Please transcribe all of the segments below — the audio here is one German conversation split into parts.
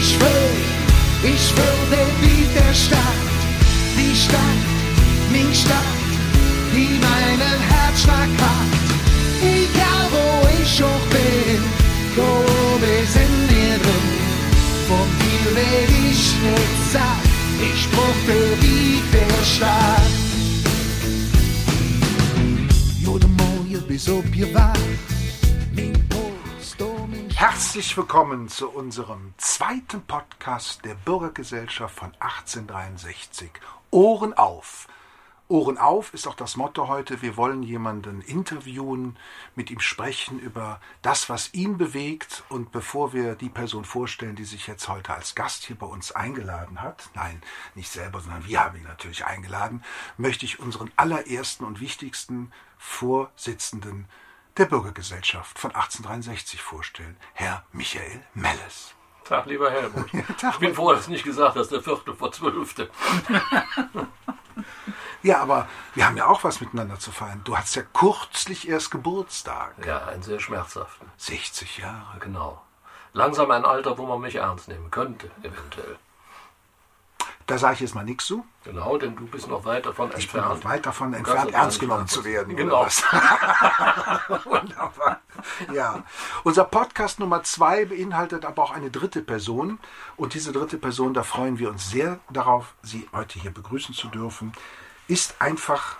Ich will, ich will der Stadt, die Stadt, die Stadt, die meinen Herzschlag hat. Egal wo ich auch bin, wo wir sind wir drin. Von dir red ich nicht satt, ich brauch den Beat der Stadt. Jo, de mooie bis op je wacht. Herzlich willkommen zu unserem zweiten Podcast der Bürgergesellschaft von 1863. Ohren auf! Ohren auf ist auch das Motto heute. Wir wollen jemanden interviewen, mit ihm sprechen über das, was ihn bewegt. Und bevor wir die Person vorstellen, die sich jetzt heute als Gast hier bei uns eingeladen hat, nein, nicht selber, sondern wir haben ihn natürlich eingeladen, möchte ich unseren allerersten und wichtigsten Vorsitzenden der Bürgergesellschaft von 1863 vorstellen, Herr Michael Melles. Tag, lieber Helmut. Tag, ich bin froh, dass du nicht gesagt hast, der vierte vor zwölfte. Ja, aber wir haben ja auch was miteinander zu feiern. Du hast ja kürzlich erst Geburtstag. Ja, einen sehr schmerzhaften. 60 Jahre. Genau. Langsam ein Alter, wo man mich ernst nehmen könnte, eventuell. Da sage ich jetzt mal nichts zu. Genau, denn du bist noch weit davon Ich bin entfernt. noch weit davon entfernt, ernst genommen zu werden. Genau. Was? Wunderbar. Ja. Unser Podcast Nummer zwei beinhaltet aber auch eine dritte Person. Und diese dritte Person, da freuen wir uns sehr darauf, Sie heute hier begrüßen zu dürfen, ist einfach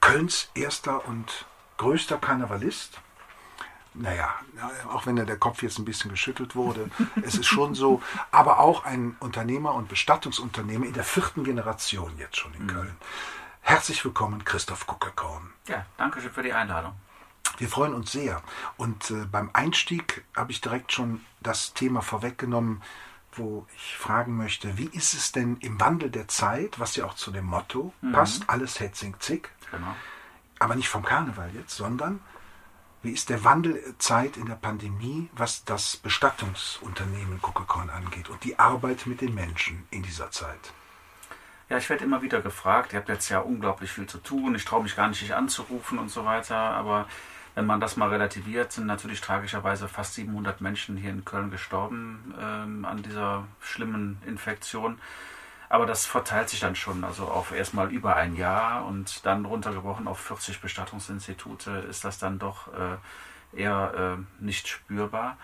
Kölns erster und größter Karnevalist. Naja, auch wenn der Kopf jetzt ein bisschen geschüttelt wurde, es ist schon so, aber auch ein Unternehmer und Bestattungsunternehmer in der vierten Generation jetzt schon in Köln. Herzlich willkommen, Christoph Kuckerkorn. Ja, danke schön für die Einladung. Wir freuen uns sehr. Und äh, beim Einstieg habe ich direkt schon das Thema vorweggenommen, wo ich fragen möchte, wie ist es denn im Wandel der Zeit, was ja auch zu dem Motto passt, alles hetzing zick, Genau. aber nicht vom Karneval jetzt, sondern wie ist der Wandel der Zeit in der Pandemie, was das Bestattungsunternehmen Coca-Cola angeht und die Arbeit mit den Menschen in dieser Zeit? Ja, ich werde immer wieder gefragt, ihr habt jetzt ja unglaublich viel zu tun, ich traue mich gar nicht, dich anzurufen und so weiter, aber wenn man das mal relativiert, sind natürlich tragischerweise fast 700 Menschen hier in Köln gestorben ähm, an dieser schlimmen Infektion. Aber das verteilt sich dann schon, also auf erstmal über ein Jahr und dann runtergebrochen auf 40 Bestattungsinstitute ist das dann doch äh, eher äh, nicht spürbar.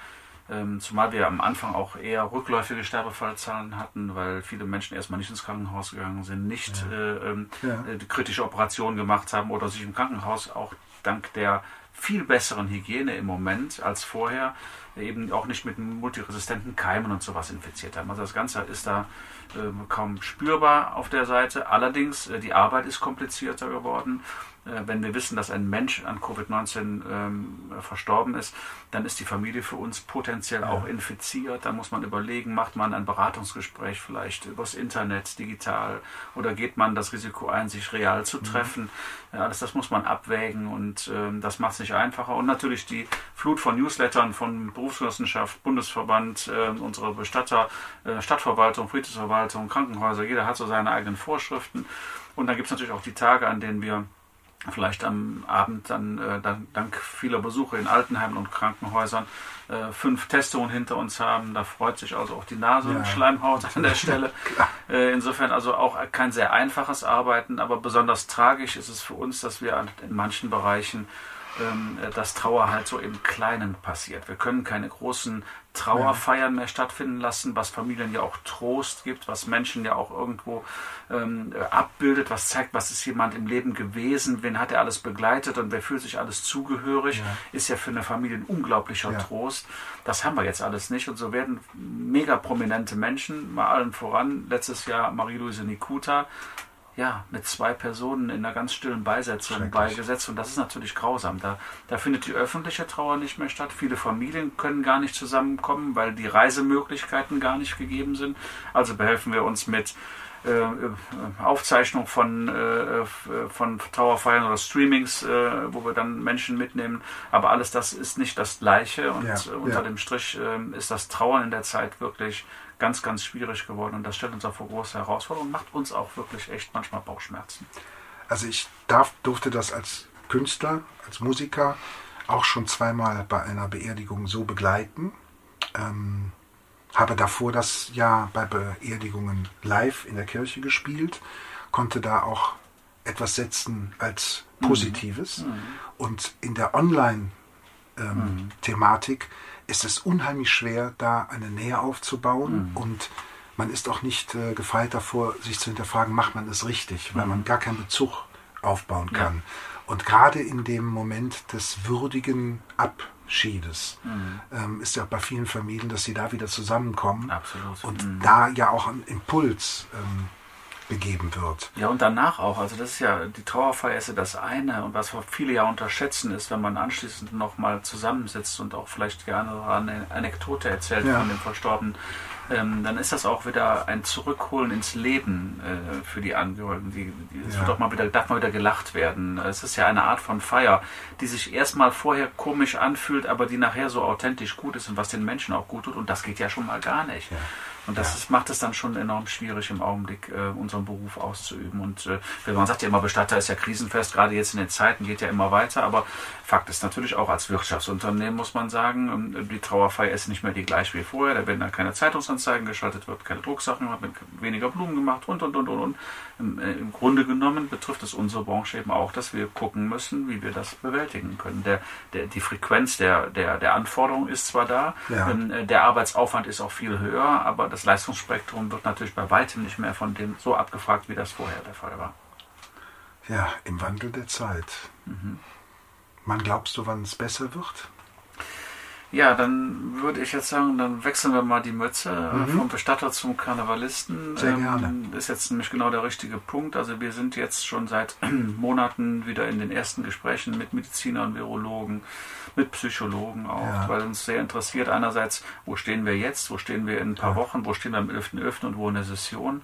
Ähm, zumal wir am Anfang auch eher rückläufige Sterbefallzahlen hatten, weil viele Menschen erstmal nicht ins Krankenhaus gegangen sind, nicht äh, ähm, Ja. äh, kritische Operationen gemacht haben oder sich im Krankenhaus auch dank der viel besseren Hygiene im Moment als vorher eben auch nicht mit multiresistenten Keimen und sowas infiziert haben. Also das Ganze ist da ähm, kaum spürbar auf der Seite. Allerdings, äh, die Arbeit ist komplizierter geworden. Äh, wenn wir wissen, dass ein Mensch an Covid-19 ähm, verstorben ist, dann ist die Familie für uns potenziell auch infiziert. Da muss man überlegen, macht man ein Beratungsgespräch vielleicht übers Internet, digital, oder geht man das Risiko ein, sich real zu treffen. Ja, alles das muss man abwägen und ähm, das macht es nicht einfacher. Und natürlich die Flut von Newslettern von Berufsgenossenschaft, Bundesverband, äh, unsere Bestatter, äh, Stadtverwaltung, Friedensverwaltung, Krankenhäuser, jeder hat so seine eigenen Vorschriften. Und dann gibt es natürlich auch die Tage, an denen wir vielleicht am Abend dann, äh, dann dank vieler Besuche in Altenheimen und Krankenhäusern äh, fünf Testungen hinter uns haben. Da freut sich also auch die Nase Ja. und Schleimhaut an der Stelle. Äh, insofern also auch kein sehr einfaches Arbeiten, aber besonders tragisch ist es für uns, dass wir in manchen Bereichen ähm, äh, dass Trauer halt so im Kleinen passiert. Wir können keine großen Trauerfeiern mehr stattfinden lassen, was Familien ja auch Trost gibt, was Menschen ja auch irgendwo ähm, äh, abbildet, was zeigt, was ist jemand im Leben gewesen, wen hat er alles begleitet und wer fühlt sich alles zugehörig, ist ja für eine Familie ein unglaublicher Ja. Trost. Das haben wir jetzt alles nicht und so werden mega prominente Menschen, mal allen voran, letztes Jahr Marie-Louise Nikuta, ja, mit zwei Personen in einer ganz stillen Beisetzung beigesetzt. Und das ist natürlich grausam. Da, da findet die öffentliche Trauer nicht mehr statt. Viele Familien können gar nicht zusammenkommen, weil die Reisemöglichkeiten gar nicht gegeben sind. Also behelfen wir uns mit äh, äh, Aufzeichnung von, äh, äh, von Trauerfeiern oder Streamings, äh, wo wir dann Menschen mitnehmen. Aber alles das ist nicht das Gleiche. Und Ja, unter ja. dem Strich äh, ist das Trauern in der Zeit wirklich ganz, ganz schwierig geworden. Und das stellt uns auch vor große Herausforderungen und macht uns auch wirklich echt manchmal Bauchschmerzen. Also ich darf, durfte das als Künstler, als Musiker auch schon zweimal bei einer Beerdigung so begleiten. Ähm, habe davor das Jahr bei Beerdigungen live in der Kirche gespielt, konnte da auch etwas setzen als Positives. Mhm. Und in der Online-Thematik ähm, mhm. Ist es unheimlich schwer, da eine Nähe aufzubauen. Mhm. Und man ist auch nicht äh, gefeit davor, sich zu hinterfragen, macht man es richtig, weil man mhm. gar keinen Bezug aufbauen kann. Ja. Und gerade in dem Moment des würdigen Abschiedes mhm. ähm, ist ja bei vielen Familien, dass sie da wieder zusammenkommen Absolut. und mhm. da ja auch ein Impuls ähm, begeben wird. Ja, und danach auch. Also das ist ja, die Trauerfeier ist ja das eine und was viele ja unterschätzen ist, wenn man anschließend nochmal zusammensitzt und auch vielleicht gerne eine Anekdote erzählt ja. von dem Verstorbenen, ähm, dann ist das auch wieder ein Zurückholen ins Leben äh, für die Angehörigen. Die, die, es ja. wird auch mal wieder, darf mal wieder gelacht werden. Es ist ja eine Art von Feier, die sich erstmal vorher komisch anfühlt, aber die nachher so authentisch gut ist und was den Menschen auch gut tut. Und das geht ja schon mal gar nicht. Ja. Und das ist, macht es dann schon enorm schwierig im Augenblick, äh, unseren Beruf auszuüben. Und äh, man sagt ja immer, Bestatter ist ja krisenfest, gerade jetzt in den Zeiten geht ja immer weiter. Aber Fakt ist natürlich auch als Wirtschaftsunternehmen muss man sagen, ähm, die Trauerfeier ist nicht mehr die gleiche wie vorher. Da werden dann keine Zeitungsanzeigen geschaltet, wird keine Drucksachen, wird weniger Blumen gemacht und und und und und. Im, äh, Im Grunde genommen betrifft es unsere Branche eben auch, dass wir gucken müssen, wie wir das bewältigen können. Der, der, die Frequenz der, der, der Anforderungen ist zwar da, ja. ähm, äh, der Arbeitsaufwand ist auch viel höher, aber das Leistungsspektrum wird natürlich bei weitem nicht mehr von dem so abgefragt, wie das vorher der Fall war. Ja, im Wandel der Zeit. Mhm. Wann glaubst du, wann es besser wird? Ja, dann würde ich jetzt sagen, dann wechseln wir mal die Mütze äh, mhm. vom Bestatter zum Karnevalisten. Sehr gerne. Ähm, ist jetzt nämlich genau der richtige Punkt. Also wir sind jetzt schon seit Monaten wieder in den ersten Gesprächen mit Medizinern, Virologen, mit Psychologen auch, ja. weil uns sehr interessiert einerseits, wo stehen wir jetzt, wo stehen wir in ein paar ja. Wochen, wo stehen wir am 11.11. .11. und wo in der Session.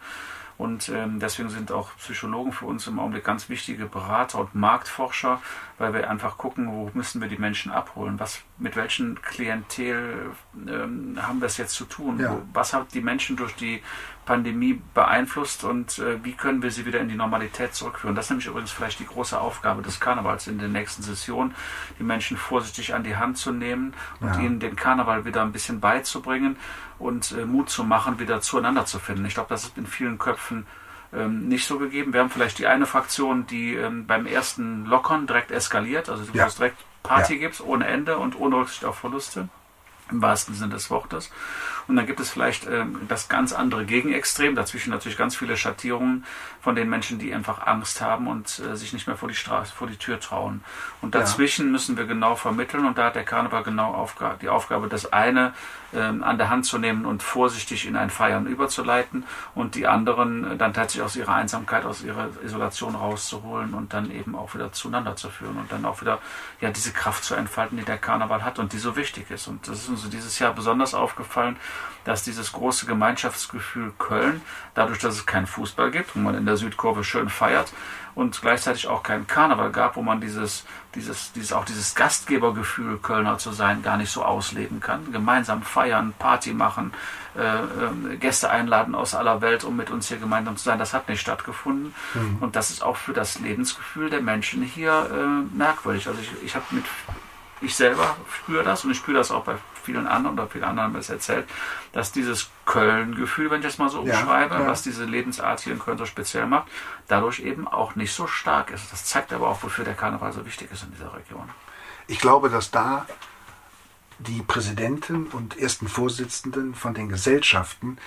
Und ähm, deswegen sind auch Psychologen für uns im Augenblick ganz wichtige Berater und Marktforscher, weil wir einfach gucken, wo müssen wir die Menschen abholen, was, mit welchen Klientel ähm, haben wir es jetzt zu tun, ja. was hat die Menschen durch die Pandemie beeinflusst und äh, wie können wir sie wieder in die Normalität zurückführen. Das ist nämlich übrigens vielleicht die große Aufgabe des Karnevals in der nächsten Session, die Menschen vorsichtig an die Hand zu nehmen und ja. ihnen den Karneval wieder ein bisschen beizubringen und äh, Mut zu machen, wieder zueinander zu finden. Ich glaube, das ist in vielen Köpfen ähm, nicht so gegeben. Wir haben vielleicht die eine Fraktion, die ähm, beim ersten Lockern direkt eskaliert, also du ja. direkt Party ja. gibst ohne Ende und ohne Rücksicht auf Verluste im wahrsten Sinne des Wortes. Und dann gibt es vielleicht ähm, das ganz andere Gegenextrem, dazwischen natürlich ganz viele Schattierungen von den Menschen, die einfach Angst haben und äh, sich nicht mehr vor die Straße, vor die Tür trauen. Und dazwischen ja. müssen wir genau vermitteln und da hat der Karneval genau Aufga die Aufgabe, das eine ähm, an der Hand zu nehmen und vorsichtig in ein Feiern überzuleiten und die anderen dann tatsächlich aus ihrer Einsamkeit, aus ihrer Isolation rauszuholen und dann eben auch wieder zueinander zu führen und dann auch wieder ja diese Kraft zu entfalten, die der Karneval hat und die so wichtig ist. Und das ist uns dieses Jahr besonders aufgefallen, dass dieses große Gemeinschaftsgefühl Köln, dadurch, dass es keinen Fußball gibt, wo man in der Südkurve schön feiert, und gleichzeitig auch keinen Karneval gab, wo man dieses, dieses, dieses, auch dieses Gastgebergefühl, Kölner zu sein, gar nicht so ausleben kann. Gemeinsam feiern, Party machen, äh, äh, Gäste einladen aus aller Welt, um mit uns hier gemeinsam zu sein, das hat nicht stattgefunden. Mhm. Und das ist auch für das Lebensgefühl der Menschen hier äh, merkwürdig. Also ich, ich habe mit ich selber spüre das und ich spüre das auch bei vielen anderen oder vielen anderen haben es erzählt, dass dieses Köln-Gefühl, wenn ich das mal so ja, umschreibe, ja. was diese Lebensart hier in Köln so speziell macht, dadurch eben auch nicht so stark ist. Das zeigt aber auch, wofür der Karneval so wichtig ist in dieser Region. Ich glaube, dass da die Präsidenten und ersten Vorsitzenden von den Gesellschaften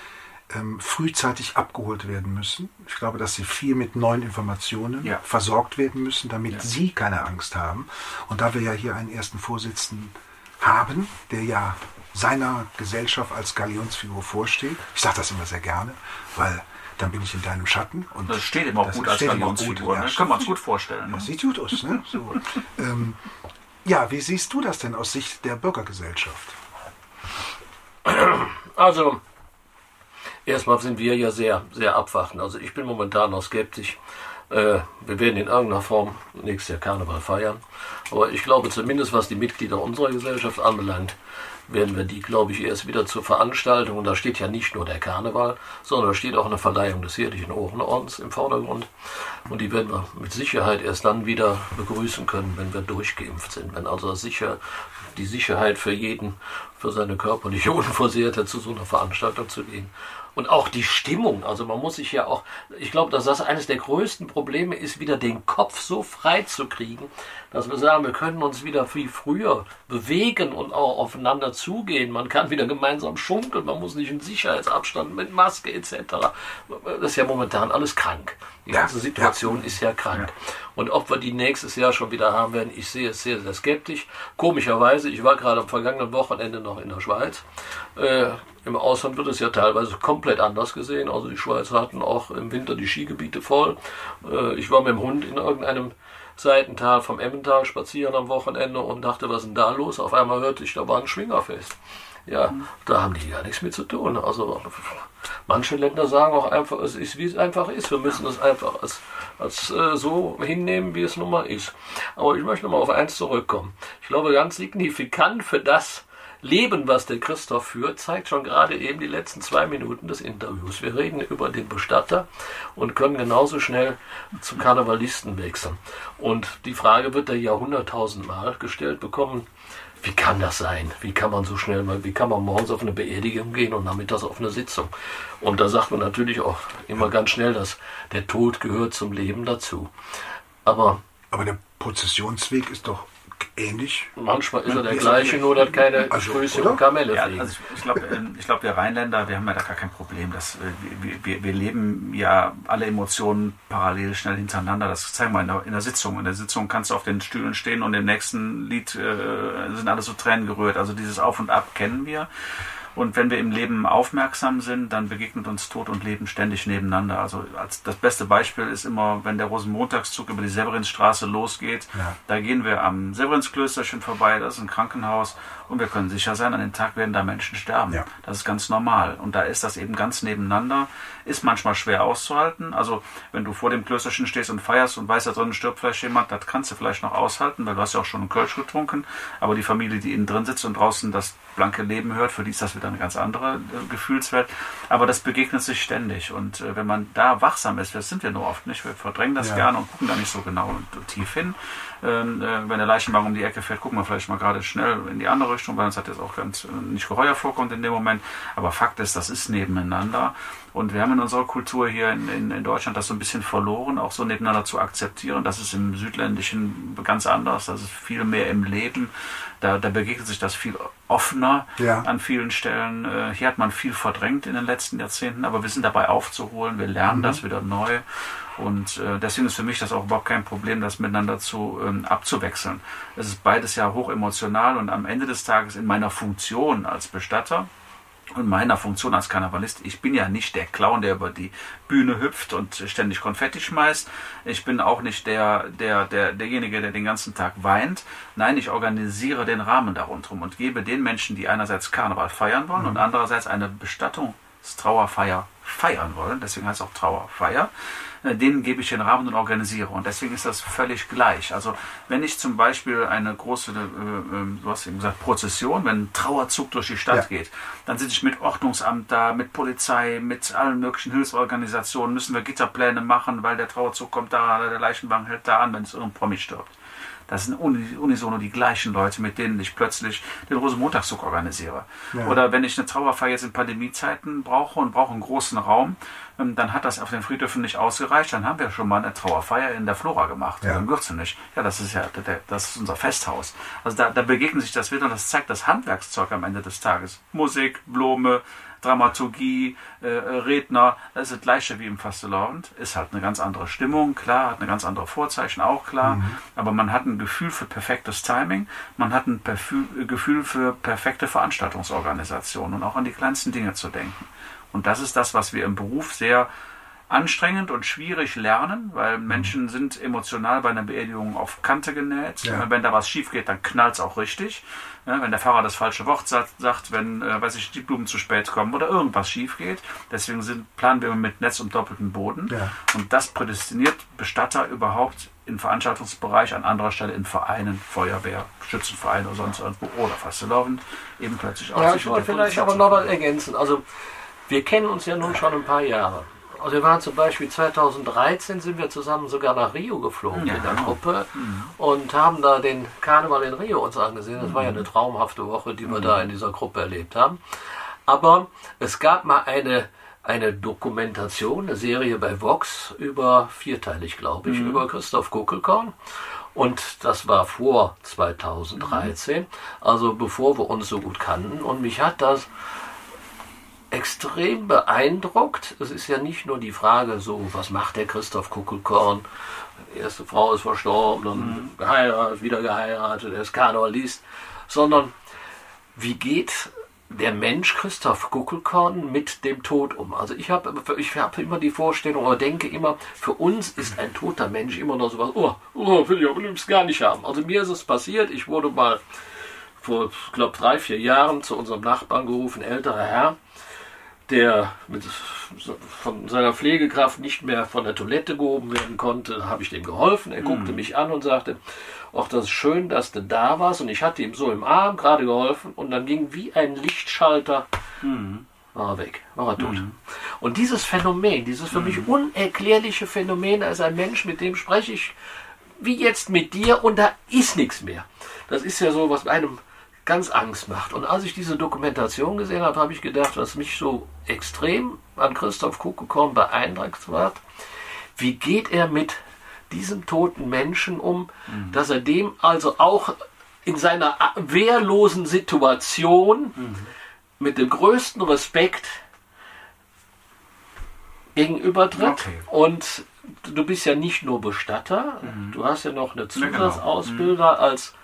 ähm, frühzeitig abgeholt werden müssen. Ich glaube, dass sie viel mit neuen Informationen ja. versorgt werden müssen, damit ja. sie keine Angst haben. Und da wir ja hier einen ersten Vorsitzenden haben, der ja seiner Gesellschaft als Galionsfigur vorsteht. Ich sage das immer sehr gerne, weil dann bin ich in deinem Schatten. Und das steht immer gut als Galionsfigur. Das kann man uns gut vorstellen. Das sieht gut aus. Ne? So. ähm, ja, wie siehst du das denn aus Sicht der Bürgergesellschaft? Also, erstmal sind wir ja sehr, sehr abwartend. Also ich bin momentan noch skeptisch. Äh, wir werden in irgendeiner Form nächstes Jahr Karneval feiern. Aber ich glaube zumindest, was die Mitglieder unserer Gesellschaft anbelangt, werden wir die, glaube ich, erst wieder zur Veranstaltung, und da steht ja nicht nur der Karneval, sondern da steht auch eine Verleihung des jährlichen Ohrenordens im Vordergrund. Und die werden wir mit Sicherheit erst dann wieder begrüßen können, wenn wir durchgeimpft sind. Wenn also sicher die Sicherheit für jeden, für seine körperliche Unversehrtheit zu so einer Veranstaltung zu gehen und auch die Stimmung. Also man muss sich ja auch, ich glaube, dass das eines der größten Probleme ist, wieder den Kopf so frei zu kriegen, dass wir sagen, wir können uns wieder viel früher bewegen und auch aufeinander zugehen. Man kann wieder gemeinsam schunkeln, man muss nicht in Sicherheitsabstand mit Maske etc. Das ist ja momentan alles krank. Die ganze Situation ja. ist ja krank. Ja. Und ob wir die nächstes Jahr schon wieder haben werden, ich sehe es sehr, sehr skeptisch. Komischerweise, ich war gerade am vergangenen Wochenende noch in der Schweiz. Äh, Im Ausland wird es ja teilweise komplett anders gesehen. Also die Schweizer hatten auch im Winter die Skigebiete voll. Äh, ich war mit dem Hund in irgendeinem Seitental vom Emmental spazieren am Wochenende und dachte, was ist denn da los? Auf einmal hörte ich, da war ein Schwingerfest. Ja, da haben die gar nichts mit zu tun. Also manche Länder sagen auch einfach, es ist, wie es einfach ist. Wir müssen es einfach als, als äh, so hinnehmen, wie es nun mal ist. Aber ich möchte mal auf eins zurückkommen. Ich glaube, ganz signifikant für das Leben, was der Christoph führt, zeigt schon gerade eben die letzten zwei Minuten des Interviews. Wir reden über den Bestatter und können genauso schnell zum Karnevalisten wechseln. Und die Frage wird er ja hunderttausendmal gestellt bekommen wie kann das sein? Wie kann man so schnell mal, wie kann man morgens auf eine Beerdigung gehen und nachmittags auf eine Sitzung? Und da sagt man natürlich auch immer ganz schnell, dass der Tod gehört zum Leben dazu. Aber, aber der Prozessionsweg ist doch ähnlich. Manchmal ist er der gleiche, nur dass keine also, Größe und Kamelle ja, also ich glaube, ich glaub, wir Rheinländer, wir haben ja da gar kein Problem. Das, wir, wir, wir leben ja alle Emotionen parallel schnell hintereinander. Das zeigen wir in der, in der Sitzung. In der Sitzung kannst du auf den Stühlen stehen und im nächsten Lied äh, sind alle so Tränen gerührt. Also dieses Auf und Ab kennen wir. Und wenn wir im Leben aufmerksam sind, dann begegnet uns Tod und Leben ständig nebeneinander. Also als das beste Beispiel ist immer, wenn der Rosenmontagszug über die Severinsstraße losgeht. Ja. Da gehen wir am Severinsklösterchen vorbei, das ist ein Krankenhaus und wir können sicher sein, an dem Tag werden da Menschen sterben. Ja. Das ist ganz normal. Und da ist das eben ganz nebeneinander. Ist manchmal schwer auszuhalten. Also wenn du vor dem Klösterchen stehst und feierst und weißt, da drinnen stirbt vielleicht jemand, das kannst du vielleicht noch aushalten, weil du hast ja auch schon einen Kölsch getrunken. Aber die Familie, die innen drin sitzt und draußen das blanke Leben hört, für die ist das wieder eine ganz andere äh, Gefühlswelt. Aber das begegnet sich ständig. Und äh, wenn man da wachsam ist, das sind wir nur oft nicht, wir verdrängen das ja. gerne und gucken da nicht so genau und tief hin. Ähm, äh, wenn der Leichenwagen um die Ecke fährt, gucken wir vielleicht mal gerade schnell in die andere Richtung, weil uns hat jetzt auch ganz äh, nicht Geheuer vorkommt in dem Moment. Aber Fakt ist, das ist nebeneinander. Und wir haben in unserer Kultur hier in, in, in, Deutschland das so ein bisschen verloren, auch so nebeneinander zu akzeptieren. Das ist im Südländischen ganz anders. Das ist viel mehr im Leben. Da, da begegnet sich das viel offener ja. an vielen Stellen. Äh, hier hat man viel verdrängt in den letzten Jahrzehnten, aber wir sind dabei aufzuholen. Wir lernen mhm. das wieder neu. Und äh, deswegen ist für mich das auch überhaupt kein Problem, das miteinander zu ähm, abzuwechseln. Es ist beides ja hoch emotional und am Ende des Tages in meiner Funktion als Bestatter und meiner Funktion als Karnevalist, ich bin ja nicht der Clown, der über die Bühne hüpft und ständig Konfetti schmeißt. Ich bin auch nicht der, der, der, derjenige, der den ganzen Tag weint. Nein, ich organisiere den Rahmen darunter und gebe den Menschen, die einerseits Karneval feiern wollen mhm. und andererseits eine Bestattungstrauerfeier feiern wollen, deswegen heißt es auch Trauerfeier, denen gebe ich den Rahmen und organisiere. Und deswegen ist das völlig gleich. Also wenn ich zum Beispiel eine große, äh, äh, du hast eben gesagt, Prozession, wenn ein Trauerzug durch die Stadt ja. geht, dann sitze ich mit Ordnungsamt da, mit Polizei, mit allen möglichen Hilfsorganisationen, müssen wir Gitterpläne machen, weil der Trauerzug kommt da, der Leichenwagen hält da an, wenn es irgendein Promi stirbt. Das sind unisono die gleichen Leute, mit denen ich plötzlich den Rosenmontagszug organisiere. Ja. Oder wenn ich eine Trauerfeier jetzt in Pandemiezeiten brauche und brauche einen großen Raum, ähm, dann hat das auf den Friedhöfen nicht ausgereicht. Dann haben wir schon mal eine Trauerfeier in der Flora gemacht, ja. in Gürzenich. Ja, das ist ja das ist unser Festhaus. Also da, da begegnen sich das wieder und das zeigt das Handwerkszeug am Ende des Tages. Musik, Blume, Dramaturgie, äh, Redner, das ist das gleiche wie im Fastelavond. Ist halt eine ganz andere Stimmung, klar, hat eine ganz andere Vorzeichen, auch klar. Mhm. Aber man hat ein Gefühl für perfektes Timing, man hat ein Gefühl für perfekte Veranstaltungsorganisation und auch an die kleinsten Dinge zu denken. Und das ist das, was wir im Beruf sehr anstrengend und schwierig lernen, weil mhm. Menschen sind emotional bei einer Beerdigung auf Kante genäht. Ja. Wenn da was schief geht, dann knallt es auch richtig. Ja, wenn der Fahrer das falsche Wort sagt, wenn, äh, weiß ich, die Blumen zu spät kommen oder irgendwas schief geht. Deswegen sind, planen wir mit Netz und doppeltem Boden. Ja. Und das prädestiniert Bestatter überhaupt im Veranstaltungsbereich, an anderer Stelle in Vereinen, Feuerwehr, Schützenverein oder sonst irgendwo oder Fastelovend eben plötzlich auch ja, ich wollte vielleicht aber noch was ergänzen. Also wir kennen uns ja nun schon ein paar Jahre. Also wir waren zum Beispiel 2013 sind wir zusammen sogar nach Rio geflogen Ja, in der genau. Gruppe und haben da den Karneval in Rio uns angesehen. Das war ja eine traumhafte Woche, die wir da in dieser Gruppe erlebt haben. Aber es gab mal eine, eine Dokumentation, eine Serie bei Vox über vierteilig, glaube ich, über Christoph Kuckelkorn. Und das war vor 2013, also bevor wir uns so gut kannten. Und mich hat das extrem beeindruckt. Es ist ja nicht nur die Frage so, was macht der Christoph Kuckelkorn? Die erste Frau ist verstorben, dann geheiratet, wieder geheiratet, er ist Karnevalist, sondern wie geht der Mensch Christoph Kuckelkorn mit dem Tod um? Also ich habe ich hab immer die Vorstellung oder denke immer, für uns ist ein toter Mensch immer noch sowas, oh, oh will ich liebsten gar nicht haben. Also mir ist es passiert, ich wurde mal vor, ich glaube, drei, vier Jahren zu unserem Nachbarn gerufen, älterer Herr, der mit, von seiner Pflegekraft nicht mehr von der Toilette gehoben werden konnte, habe ich dem geholfen. Er guckte mich an und sagte, ach, das ist schön, dass du da warst. Und ich hatte ihm so im Arm gerade geholfen und dann ging wie ein Lichtschalter, war er weg, war er tot. Und dieses Phänomen, dieses für mich unerklärliche Phänomen, als ein Mensch, mit dem spreche ich wie jetzt mit dir und da ist nichts mehr. Das ist ja so, was einem ganz Angst macht. Und als ich diese Dokumentation gesehen habe, habe ich gedacht, was mich so extrem an Christoph Kuckelkorn beeindruckt hat, wie geht er mit diesem toten Menschen um, dass er dem also auch in seiner wehrlosen Situation mit dem größten Respekt gegenübertritt. Okay. Und du bist ja nicht nur Bestatter, du hast ja noch eine genau. Zusatzausbildung als,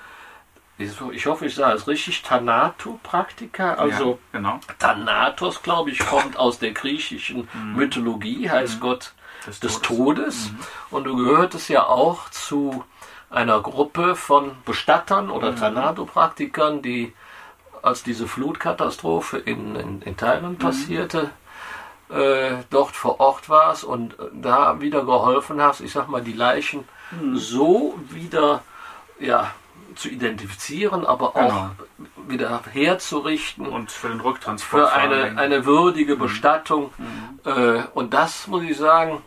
ich hoffe, ich sage es richtig, Thanatopraktiker, also ja, genau. Thanatos, glaube ich, kommt aus der griechischen Mythologie, heißt Gott Des des, Todes. Todes. Und du gehörtest ja auch zu einer Gruppe von Bestattern oder Thanatopraktikern, die, als diese Flutkatastrophe in, in, in Thailand passierte, äh, dort vor Ort warst und da wieder geholfen hast, ich sag mal, die Leichen so wieder ja, zu identifizieren, aber auch wieder herzurichten Und für den Rücktransport. für eine, eine würdige Bestattung. Äh, und das muss ich sagen,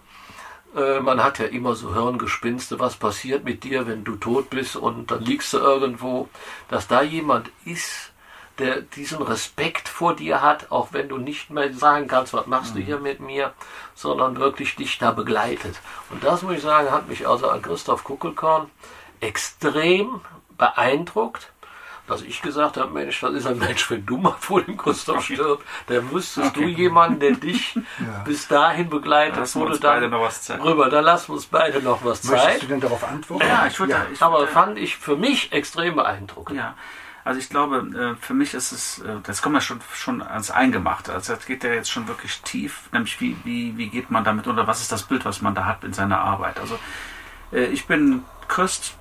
äh, man hat ja immer so Hirngespinste, was passiert mit dir, wenn du tot bist und dann liegst du irgendwo, dass da jemand ist, der diesen Respekt vor dir hat, auch wenn du nicht mehr sagen kannst, was machst du hier mit mir, sondern wirklich dich da begleitet. Und das muss ich sagen, hat mich also an Christoph Kuckelkorn extrem beeindruckt, dass ich gesagt habe, Mensch, das ist ein Mensch, wenn du mal vor dem Gustav stirbt, dann müsstest du jemanden, der dich bis dahin begleitet, uns beide dann noch was Zeit. rüber, da lassen wir uns beide noch was Möchtest Zeit. du denn darauf antworten? Ja, ich würde. Ja. Ich Aber fand ich für mich extrem beeindruckend. Ja, also ich glaube, äh, für mich ist es, äh, das kommt ja schon, schon ans Eingemachte. Also das geht ja jetzt schon wirklich tief, nämlich wie, wie, wie geht man damit oder was ist das Bild, was man da hat in seiner Arbeit. Also äh, ich bin Christ,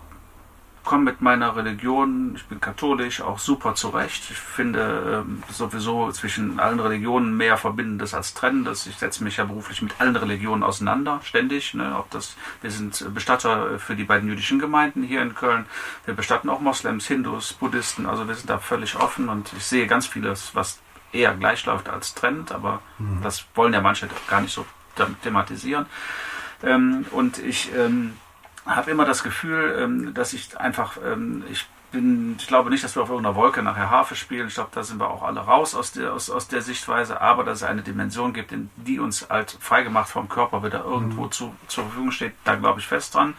komme mit meiner Religion, ich bin katholisch, auch super zurecht. Ich finde ähm, sowieso zwischen allen Religionen mehr Verbindendes als Trennendes. Ich setze mich ja beruflich mit allen Religionen auseinander, ständig. Ne? Ob das, wir sind Bestatter für die beiden jüdischen Gemeinden hier in Köln. Wir bestatten auch Moslems, Hindus, Buddhisten. Also wir sind da völlig offen und ich sehe ganz vieles, was eher gleich läuft als trennend, aber das wollen ja manche gar nicht so thematisieren. Ähm, und ich ähm, habe immer das Gefühl, ähm, dass ich einfach, ähm, ich bin, ich glaube nicht, dass wir auf irgendeiner Wolke nachher Harfe spielen. Ich glaube, da sind wir auch alle raus aus der, aus, aus der Sichtweise, aber dass es eine Dimension gibt, in die uns halt freigemacht vom Körper wieder irgendwo zu, zur Verfügung steht, da glaube ich fest dran.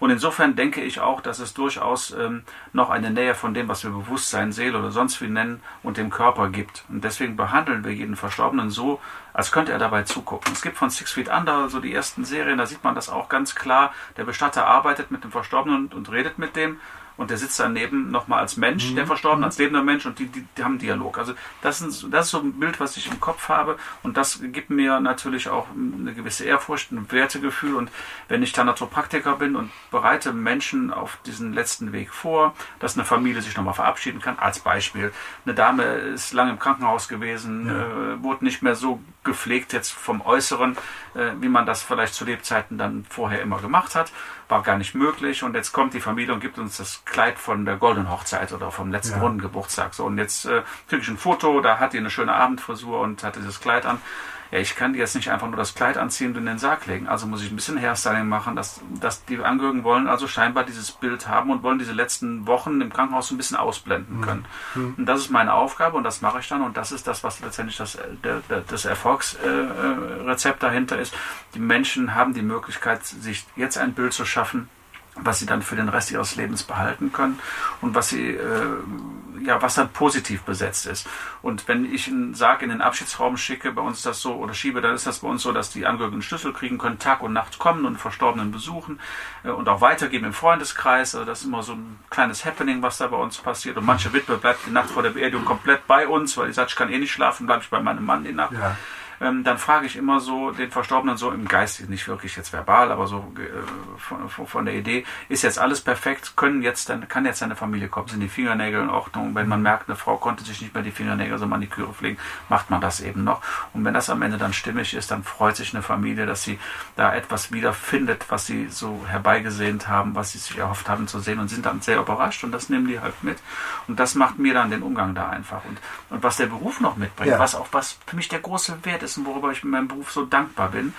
Und insofern denke ich auch, dass es durchaus ähm, noch eine Nähe von dem, was wir Bewusstsein, Seele oder sonst wie nennen, und dem Körper gibt. Und deswegen behandeln wir jeden Verstorbenen so, als könnte er dabei zugucken. Es gibt von Six Feet Under so die ersten Serien, da sieht man das auch ganz klar. Der Bestatter arbeitet mit dem Verstorbenen und, und redet mit dem. Und der sitzt daneben nochmal als Mensch, der Verstorbene, als lebender Mensch und die, die, die haben einen Dialog. Also das ist, das ist so ein Bild, was ich im Kopf habe und das gibt mir natürlich auch eine gewisse Ehrfurcht, ein Wertegefühl und wenn ich Thanatopraktiker bin und bereite Menschen auf diesen letzten Weg vor, dass eine Familie sich nochmal verabschieden kann, als Beispiel. Eine Dame ist lange im Krankenhaus gewesen, äh, wurde nicht mehr so gepflegt jetzt vom Äußeren, äh, wie man das vielleicht zu Lebzeiten dann vorher immer gemacht hat. War gar nicht möglich und jetzt kommt die Familie und gibt uns das Kleid von der Goldenen Hochzeit oder vom letzten Ja. runden Geburtstag. So, und jetzt äh, kriege ich ein Foto, da hat die eine schöne Abendfrisur und hat dieses Kleid an. ja, ich kann jetzt nicht einfach nur das Kleid anziehen und in den Sarg legen. Also muss ich ein bisschen Hairstyling machen. Dass, dass die Angehörigen wollen also scheinbar dieses Bild haben und wollen diese letzten Wochen im Krankenhaus ein bisschen ausblenden mhm. können. Mhm. Und das ist meine Aufgabe und das mache ich dann. Und das ist das, was letztendlich das, der, das Erfolgsrezept äh, dahinter ist. Die Menschen haben die Möglichkeit, sich jetzt ein Bild zu schaffen, was sie dann für den Rest ihres Lebens behalten können und was sie äh, ja was dann positiv besetzt ist. Und wenn ich einen Sarg in den Abschiedsraum schicke, bei uns das so oder schiebe, dann ist das bei uns so, dass die Angehörigen Schlüssel kriegen können, Tag und Nacht kommen und Verstorbenen besuchen äh, und auch weitergeben im Freundeskreis. Also das ist immer so ein kleines Happening, was da bei uns passiert. Und manche Witwe bleibt die Nacht vor der Beerdigung komplett bei uns, weil die sagt, ich kann eh nicht schlafen, bleibe ich bei meinem Mann die Nacht. Ja ähm, dann frage ich immer so den Verstorbenen so im Geist, nicht wirklich jetzt verbal, aber so äh, von, von, der Idee, ist jetzt alles perfekt, können jetzt dann, kann jetzt seine Familie kommen, sind die Fingernägel in Ordnung. Wenn man merkt, eine Frau konnte sich nicht mehr die Fingernägel, so Maniküre pflegen, macht man das eben noch. Und wenn das am Ende dann stimmig ist, dann freut sich eine Familie, dass sie da etwas wiederfindet, was sie so herbeigesehnt haben, was sie sich erhofft haben zu sehen und sind dann sehr überrascht und das nehmen die halt mit. Und das macht mir dann den Umgang da einfach. Und, und was der Beruf noch mitbringt, ja. was auch was für mich der große Wert ist, und worüber ich mit meinem Beruf so dankbar bin,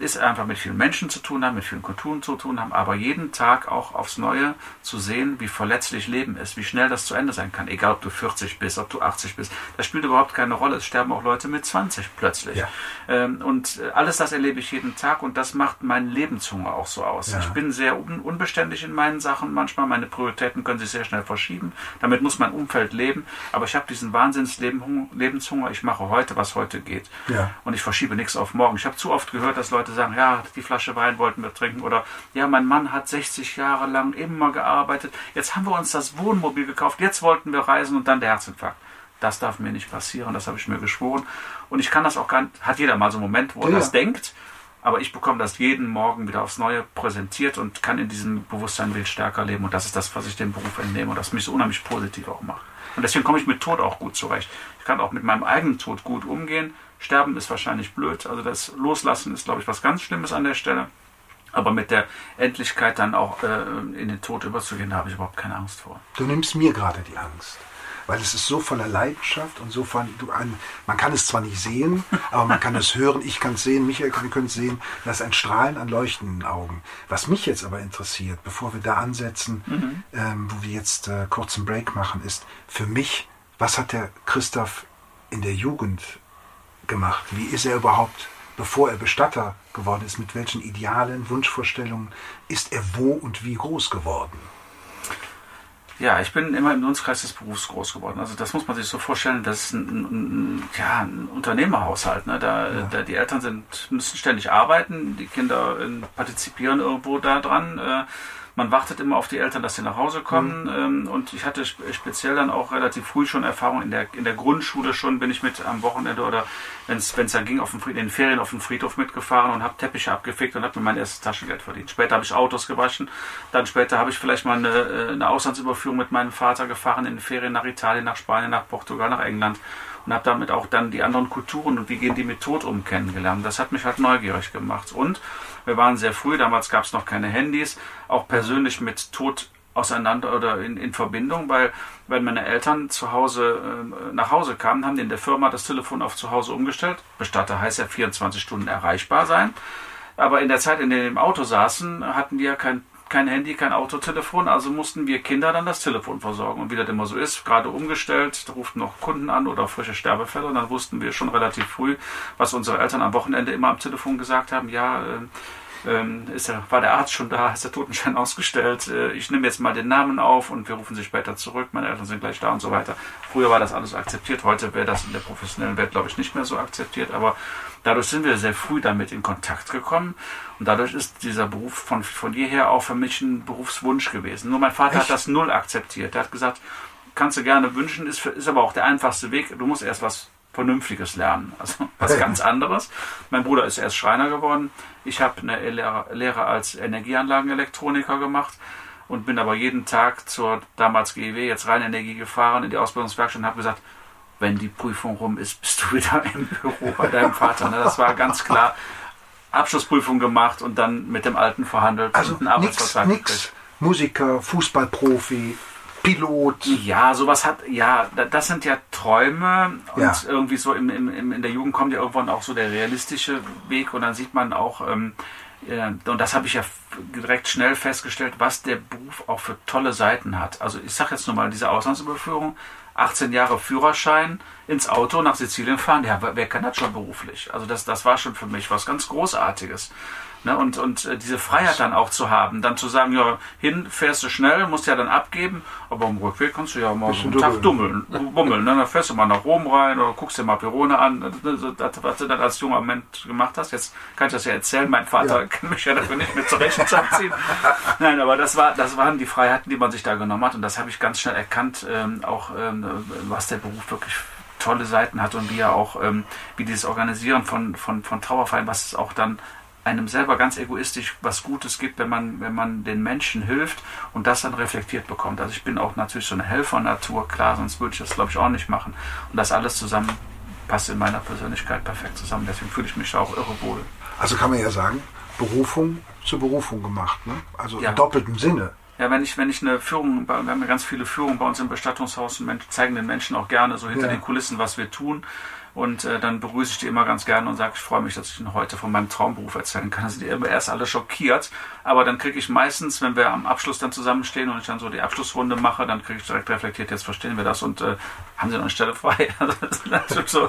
ist einfach mit vielen Menschen zu tun haben, mit vielen Kulturen zu tun haben, aber jeden Tag auch aufs Neue zu sehen, wie verletzlich Leben ist, wie schnell das zu Ende sein kann. Egal, ob du 40 bist, ob du 80 bist, das spielt überhaupt keine Rolle. Es sterben auch Leute mit 20 plötzlich. Ja. Ähm, und äh, alles das erlebe ich jeden Tag und das macht meinen Lebenshunger auch so aus. Ja. Ich bin sehr unbeständig in meinen Sachen manchmal. Meine Prioritäten können sich sehr schnell verschieben. Damit muss mein Umfeld leben. Aber ich habe diesen Wahnsinns-Lebenshunger. Ich mache heute, was heute geht. Ja. Und ich verschiebe nichts auf morgen. Ich habe zu oft gehört, dass Leute sagen, ja, die Flasche Wein wollten wir trinken oder ja, mein Mann hat 60 Jahre lang immer gearbeitet, jetzt haben wir uns das Wohnmobil gekauft, jetzt wollten wir reisen und dann der Herzinfarkt. Das darf mir nicht passieren, das habe ich mir geschworen. Und ich kann das auch gar nicht, hat jeder mal so einen Moment, wo er ja. das denkt, aber ich bekomme das jeden Morgen wieder aufs Neue präsentiert und kann in diesem Bewusstsein viel stärker leben. Und das ist das, was ich dem Beruf entnehme und das mich so unheimlich positiv auch macht. Und deswegen komme ich mit Tod auch gut zurecht. Ich kann auch mit meinem eigenen Tod gut umgehen. Sterben ist wahrscheinlich blöd. Also das Loslassen ist, glaube ich, was ganz Schlimmes an der Stelle. Aber mit der Endlichkeit dann auch äh, in den Tod überzugehen, da habe ich überhaupt keine Angst vor. Du nimmst mir gerade die Angst. Weil es ist so voller Leidenschaft und so von, du, ein, man kann es zwar nicht sehen, aber man kann es hören, ich kann es sehen, Michael kann es sehen, das ist ein Strahlen an leuchtenden Augen. Was mich jetzt aber interessiert, bevor wir da ansetzen, mhm. ähm, wo wir jetzt äh, kurzen Break machen, ist für mich, was hat der Christoph in der Jugend gemacht? Wie ist er überhaupt, bevor er Bestatter geworden ist, mit welchen Idealen, Wunschvorstellungen ist er wo und wie groß geworden? Ja, ich bin immer im Dunstkreis des Berufs groß geworden. Also das muss man sich so vorstellen, das ist ein, ein, ja, ein Unternehmerhaushalt. Ne? Da, ja. da, die Eltern sind, müssen ständig arbeiten, die Kinder äh, partizipieren irgendwo daran. Äh, man wartet immer auf die Eltern, dass sie nach Hause kommen. Mhm. und ich hatte speziell dann auch relativ früh schon Erfahrung in der, in der Grundschule schon, bin ich mit am Wochenende oder wenn es dann ging, auf den Fried, in den Ferien auf den Friedhof mitgefahren und habe Teppiche abgefickt und habe mir mein erstes Taschengeld verdient. Später habe ich Autos gewaschen. Dann später habe ich vielleicht mal eine, äh, eine Auslandsüberführung mit meinem Vater gefahren in den Ferien nach Italien, nach Spanien, nach Portugal, nach England und habe damit auch dann die anderen Kulturen und wie gehen die mit Tod um kennengelernt. Das hat mich halt neugierig gemacht. Und wir waren sehr früh, damals gab es noch keine Handys, auch persönlich mit Tod auseinander oder in, in Verbindung, weil wenn meine Eltern zu Hause äh, nach Hause kamen, haben die in der Firma das Telefon auf zu Hause umgestellt. Bestatter heißt ja 24 Stunden erreichbar sein. Aber in der Zeit, in der wir im Auto saßen, hatten die ja kein kein Handy, kein Autotelefon, also mussten wir Kinder dann das Telefon versorgen. Und wie das immer so ist, gerade umgestellt, da ruften noch Kunden an oder frische Sterbefälle. Und dann wussten wir schon relativ früh, was unsere Eltern am Wochenende immer am Telefon gesagt haben. Ja, äh, ähm, ist der, war der Arzt schon da, ist der Totenschein ausgestellt, äh, ich nehme jetzt mal den Namen auf und wir rufen sie später zurück, meine Eltern sind gleich da und so weiter. Früher war das alles akzeptiert, heute wäre das in der professionellen Welt, glaube ich, nicht mehr so akzeptiert, aber dadurch sind wir sehr früh damit in Kontakt gekommen und dadurch ist dieser Beruf von, von jeher auch für mich ein Berufswunsch gewesen. Nur mein Vater Echt? hat das null akzeptiert. Er hat gesagt, kannst du gerne wünschen, ist, für, ist aber auch der einfachste Weg, du musst erst was Vernünftiges lernen. Also was ganz anderes. Mein Bruder ist erst Schreiner geworden. Ich habe eine Lehre als Energieanlagenelektroniker gemacht und bin aber jeden Tag zur damals GEW, jetzt Rheinenergie gefahren in die Ausbildungswerkstatt und habe gesagt, wenn die Prüfung rum ist, bist du wieder im Büro bei deinem Vater. Ne, das war ganz klar. Abschlussprüfung gemacht und dann mit dem Alten verhandelt also und einen Arbeitsvertrag nix, nix. Musiker, Fußballprofi, Pilot. Ja, sowas hat, ja, da- das sind ja Träume und Ja. irgendwie so im, im, in der Jugend kommt ja irgendwann auch so der realistische Weg und dann sieht man auch, ähm, äh, und das habe ich ja direkt schnell festgestellt, was der Beruf auch für tolle Seiten hat. Also ich sage jetzt nur mal diese Auslandsüberführung, 18 Jahre Führerschein ins Auto nach Sizilien fahren, ja, wer wer kann das schon beruflich? Also das, das war schon für mich was ganz Großartiges. Ne, und, und äh, diese Freiheit dann auch zu haben, dann zu sagen, ja, hin fährst du schnell, musst ja dann abgeben, aber am Rückweg kannst du ja mal so einen Tag dummeln, bummeln. Ne? Dann fährst du mal nach Rom rein oder guckst dir mal Pirone an, das, das, was du dann als junger Mensch gemacht hast. Jetzt kann ich das ja erzählen, mein Vater Ja. kann mich ja dafür nicht mehr zur Rechenschaft ziehen. Nein, aber das, war, das waren die Freiheiten, die man sich da genommen hat und das habe ich ganz schnell erkannt, ähm, auch ähm, was der Beruf wirklich tolle Seiten hat und wie er auch, ähm, wie dieses Organisieren von, von, von Trauerfeiern, was es auch dann einem selber ganz egoistisch was Gutes gibt, wenn man, wenn man den Menschen hilft und das dann reflektiert bekommt. Also ich bin auch natürlich so eine Helfernatur, klar, sonst würde ich das glaube ich auch nicht machen. Und das alles zusammen passt in meiner Persönlichkeit perfekt zusammen. Deswegen fühle ich mich da auch irre wohl. Also kann man ja sagen, Berufung zu Berufung gemacht. Ne? Also Ja. im doppelten Sinne. Ja, wenn ich, wenn ich eine Führung, wir haben ja ganz viele Führungen bei uns im Bestattungshaus und zeigen den Menschen auch gerne so hinter Ja. den Kulissen, was wir tun. Und äh, dann begrüße ich die immer ganz gerne und sage, ich freue mich, dass ich Ihnen heute von meinem Traumberuf erzählen kann. Da sind die immer erst alle schockiert. Aber dann kriege ich meistens, wenn wir am Abschluss dann zusammenstehen und ich dann so die Abschlussrunde mache, dann kriege ich direkt reflektiert, jetzt verstehen wir das und äh, haben Sie noch eine Stelle frei. Also das ist so,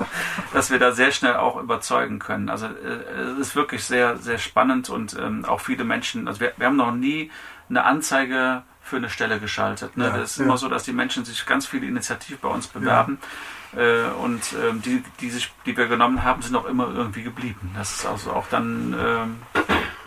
dass wir da sehr schnell auch überzeugen können. Also äh, es ist wirklich sehr, sehr spannend und ähm, auch viele Menschen, also wir, wir haben noch nie eine Anzeige für eine Stelle geschaltet. Ne? Ja, das ist ja. immer so, dass die Menschen sich ganz viele Initiativen bei uns bewerben. Äh, und ähm, die, die, sich, die wir genommen haben, sind auch immer irgendwie geblieben. Das ist also auch dann, ähm,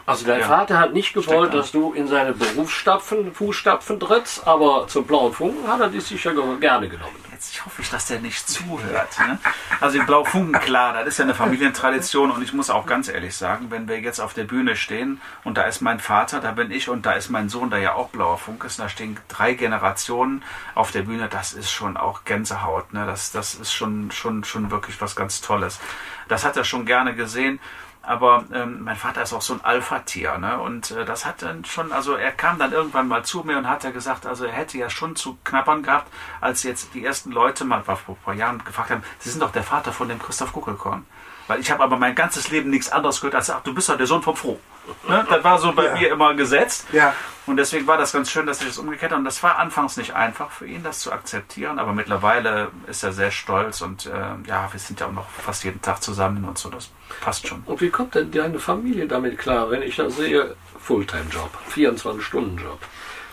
Also dein Ja. Vater hat nicht gewollt, dass du in seine Berufsstapfen, Fußstapfen trittst, aber zum blauen Funken hat er dich sicher ge- gerne genommen. Ich hoffe dass der nicht zuhört. Ne? Also die Blaufunken, klar, das ist ja eine Familientradition und ich muss auch ganz ehrlich sagen, wenn wir jetzt auf der Bühne stehen und da ist mein Vater, da bin ich und da ist mein Sohn, der ja auch blauer Funk ist, und da stehen drei Generationen auf der Bühne, das ist schon auch Gänsehaut. Ne? Das, das ist schon, schon, schon wirklich was ganz Tolles. Das hat er schon gerne gesehen. Aber ähm, mein Vater ist auch so ein Alpha-Tier, ne? Und äh, das hat dann schon, also er kam dann irgendwann mal zu mir und hat ja gesagt, also er hätte ja schon zu knappern gehabt, als jetzt die ersten Leute mal vor ein paar Jahren gefragt haben, Sie sind doch der Vater von dem Christoph Kuckelkorn. Weil ich habe aber mein ganzes Leben nichts anderes gehört als, ach, du bist doch der Sohn vom Froh. Ne? Das war so bei Ja. mir immer gesetzt. Ja. Und deswegen war das ganz schön, dass ich das umgekehrt habe. Und das war anfangs nicht einfach für ihn, das zu akzeptieren. Aber mittlerweile ist er sehr stolz. Und äh, ja, wir sind ja auch noch fast jeden Tag zusammen und so. Das passt schon. Und wie kommt denn deine Familie damit klar, wenn ich da sehe, Fulltime-Job, 24-Stunden-Job,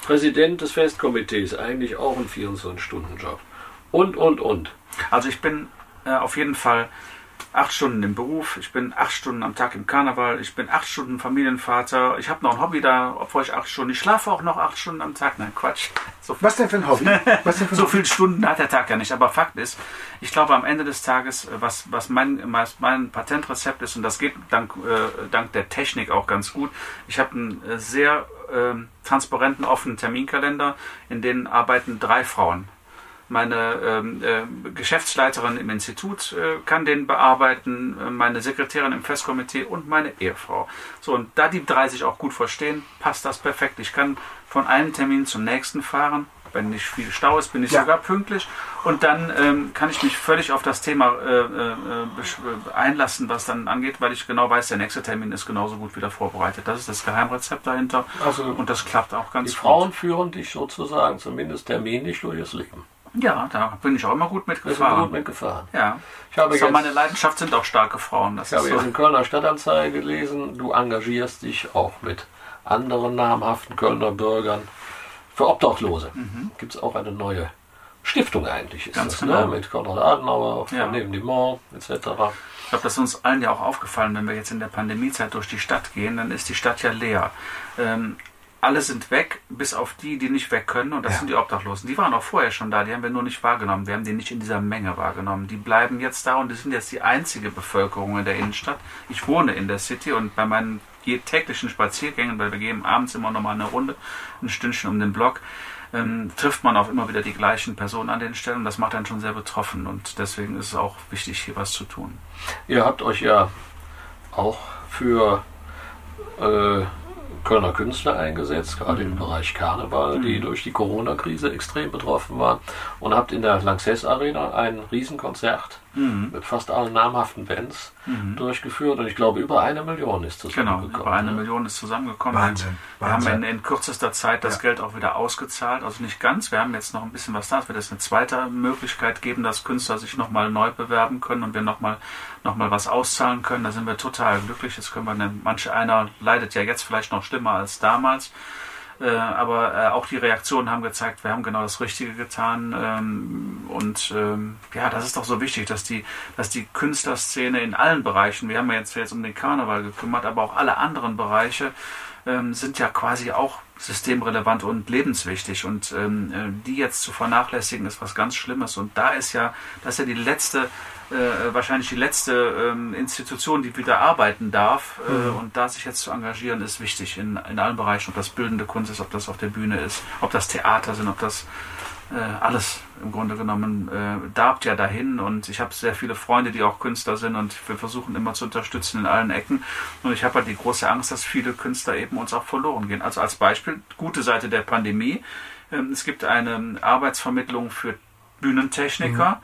Präsident des Festkomitees, eigentlich auch ein 24-Stunden-Job und, und, und. Also ich bin äh, auf jeden Fall acht Stunden im Beruf, ich bin acht Stunden am Tag im Karneval, ich bin acht Stunden Familienvater, ich habe noch ein Hobby da, obwohl ich acht Stunden, ich schlafe auch noch acht Stunden am Tag. Nein, Quatsch. So, Was denn für ein Hobby? Was denn für so viele Stunden hat der Tag ja nicht. Aber Fakt ist, ich glaube am Ende des Tages, äh, was, was, mein, was mein Patentrezept ist, und das geht dank, äh, dank der Technik auch ganz gut, ich habe einen äh, sehr ähm, transparenten, offenen Terminkalender, in denen arbeiten drei Frauen. Meine ähm, äh, Geschäftsleiterin im Institut äh, kann den bearbeiten, äh, meine Sekretärin im Festkomitee und meine Ehefrau. So, und da die drei sich auch gut verstehen, passt das perfekt. Ich kann von einem Termin zum nächsten fahren. Wenn nicht viel Stau ist, bin ich Ja. sogar pünktlich. Und dann ähm, kann ich mich völlig auf das Thema äh, äh, einlassen, was dann angeht, weil ich genau weiß, der nächste Termin ist genauso gut wieder vorbereitet. Das ist das Geheimrezept dahinter. Also und das klappt auch ganz die gut. Frauen führen dich sozusagen zumindest terminlich durch das Leben. Ja, da bin ich auch immer gut mitgefahren. gut mitgefahren. Ja. Ich habe, So, jetzt, meine Leidenschaft sind auch starke Frauen. Das ich habe ist jetzt so. in Kölner Stadtanzeige gelesen, du engagierst dich auch mit anderen namhaften Kölner Bürgern für Obdachlose. Gibt es auch eine neue Stiftung eigentlich, ist Ganz das, genau. ne? mit Konrad Adenauer, Ja. neben dem Mont etc. Ich glaube, das ist uns allen ja auch aufgefallen, wenn wir jetzt in der Pandemiezeit durch die Stadt gehen, dann ist die Stadt ja leer. Ähm, alle sind weg, bis auf die, die nicht weg können, und das Ja. sind die Obdachlosen. Die waren auch vorher schon da, die haben wir nur nicht wahrgenommen. Wir haben die nicht in dieser Menge wahrgenommen. Die bleiben jetzt da und die sind jetzt die einzige Bevölkerung in der Innenstadt. Ich wohne in der City und bei meinen täglichen Spaziergängen, weil wir gehen abends immer noch mal eine Runde, ein Stündchen um den Block, ähm, trifft man auch immer wieder die gleichen Personen an den Stellen. Das macht einen schon sehr betroffen und deswegen ist es auch wichtig, hier was zu tun. Ihr habt euch ja auch für äh, Kölner Künstler eingesetzt, gerade im Bereich Karneval, die durch die Corona-Krise extrem betroffen waren. Und habt in der Lanxess Arena ein Riesenkonzert mit fast allen namhaften Bands durchgeführt. Und ich glaube, über eine Million ist Genau, zusammengekommen. über eine ne? Million ist zusammengekommen. Wahnsinn, Wir haben Wahnsinn. in, in kürzester Zeit das Ja. Geld auch wieder ausgezahlt. Also nicht ganz. Wir haben jetzt noch ein bisschen was da. Es wird jetzt eine zweite Möglichkeit geben, dass Künstler sich nochmal neu bewerben können und wir nochmal noch mal was auszahlen können. Da sind wir total glücklich. Jetzt können wir, eine, manche einer leidet ja jetzt vielleicht noch schlimmer als damals. Äh, aber äh, auch die Reaktionen haben gezeigt, wir haben genau das Richtige getan. Ähm, und ähm, ja, das ist doch so wichtig, dass die, dass die Künstlerszene in allen Bereichen, wir haben ja jetzt, jetzt um den Karneval gekümmert, aber auch alle anderen Bereiche ähm, sind ja quasi auch systemrelevant und lebenswichtig. Und ähm, äh, die jetzt zu vernachlässigen, ist was ganz Schlimmes. Und da ist ja, das ist ja die letzte, äh, wahrscheinlich die letzte ähm, Institution, die wieder arbeiten darf. Äh, und da sich jetzt zu engagieren, ist wichtig in, in allen Bereichen, ob das bildende Kunst ist, ob das auf der Bühne ist, ob das Theater sind, ob das äh, alles im Grunde genommen äh, darbt ja dahin und ich habe sehr viele Freunde, die auch Künstler sind und wir versuchen immer zu unterstützen in allen Ecken und ich habe halt die große Angst, dass viele Künstler eben uns auch verloren gehen. Also als Beispiel, gute Seite der Pandemie, ähm, es gibt eine Arbeitsvermittlung für Bühnentechniker.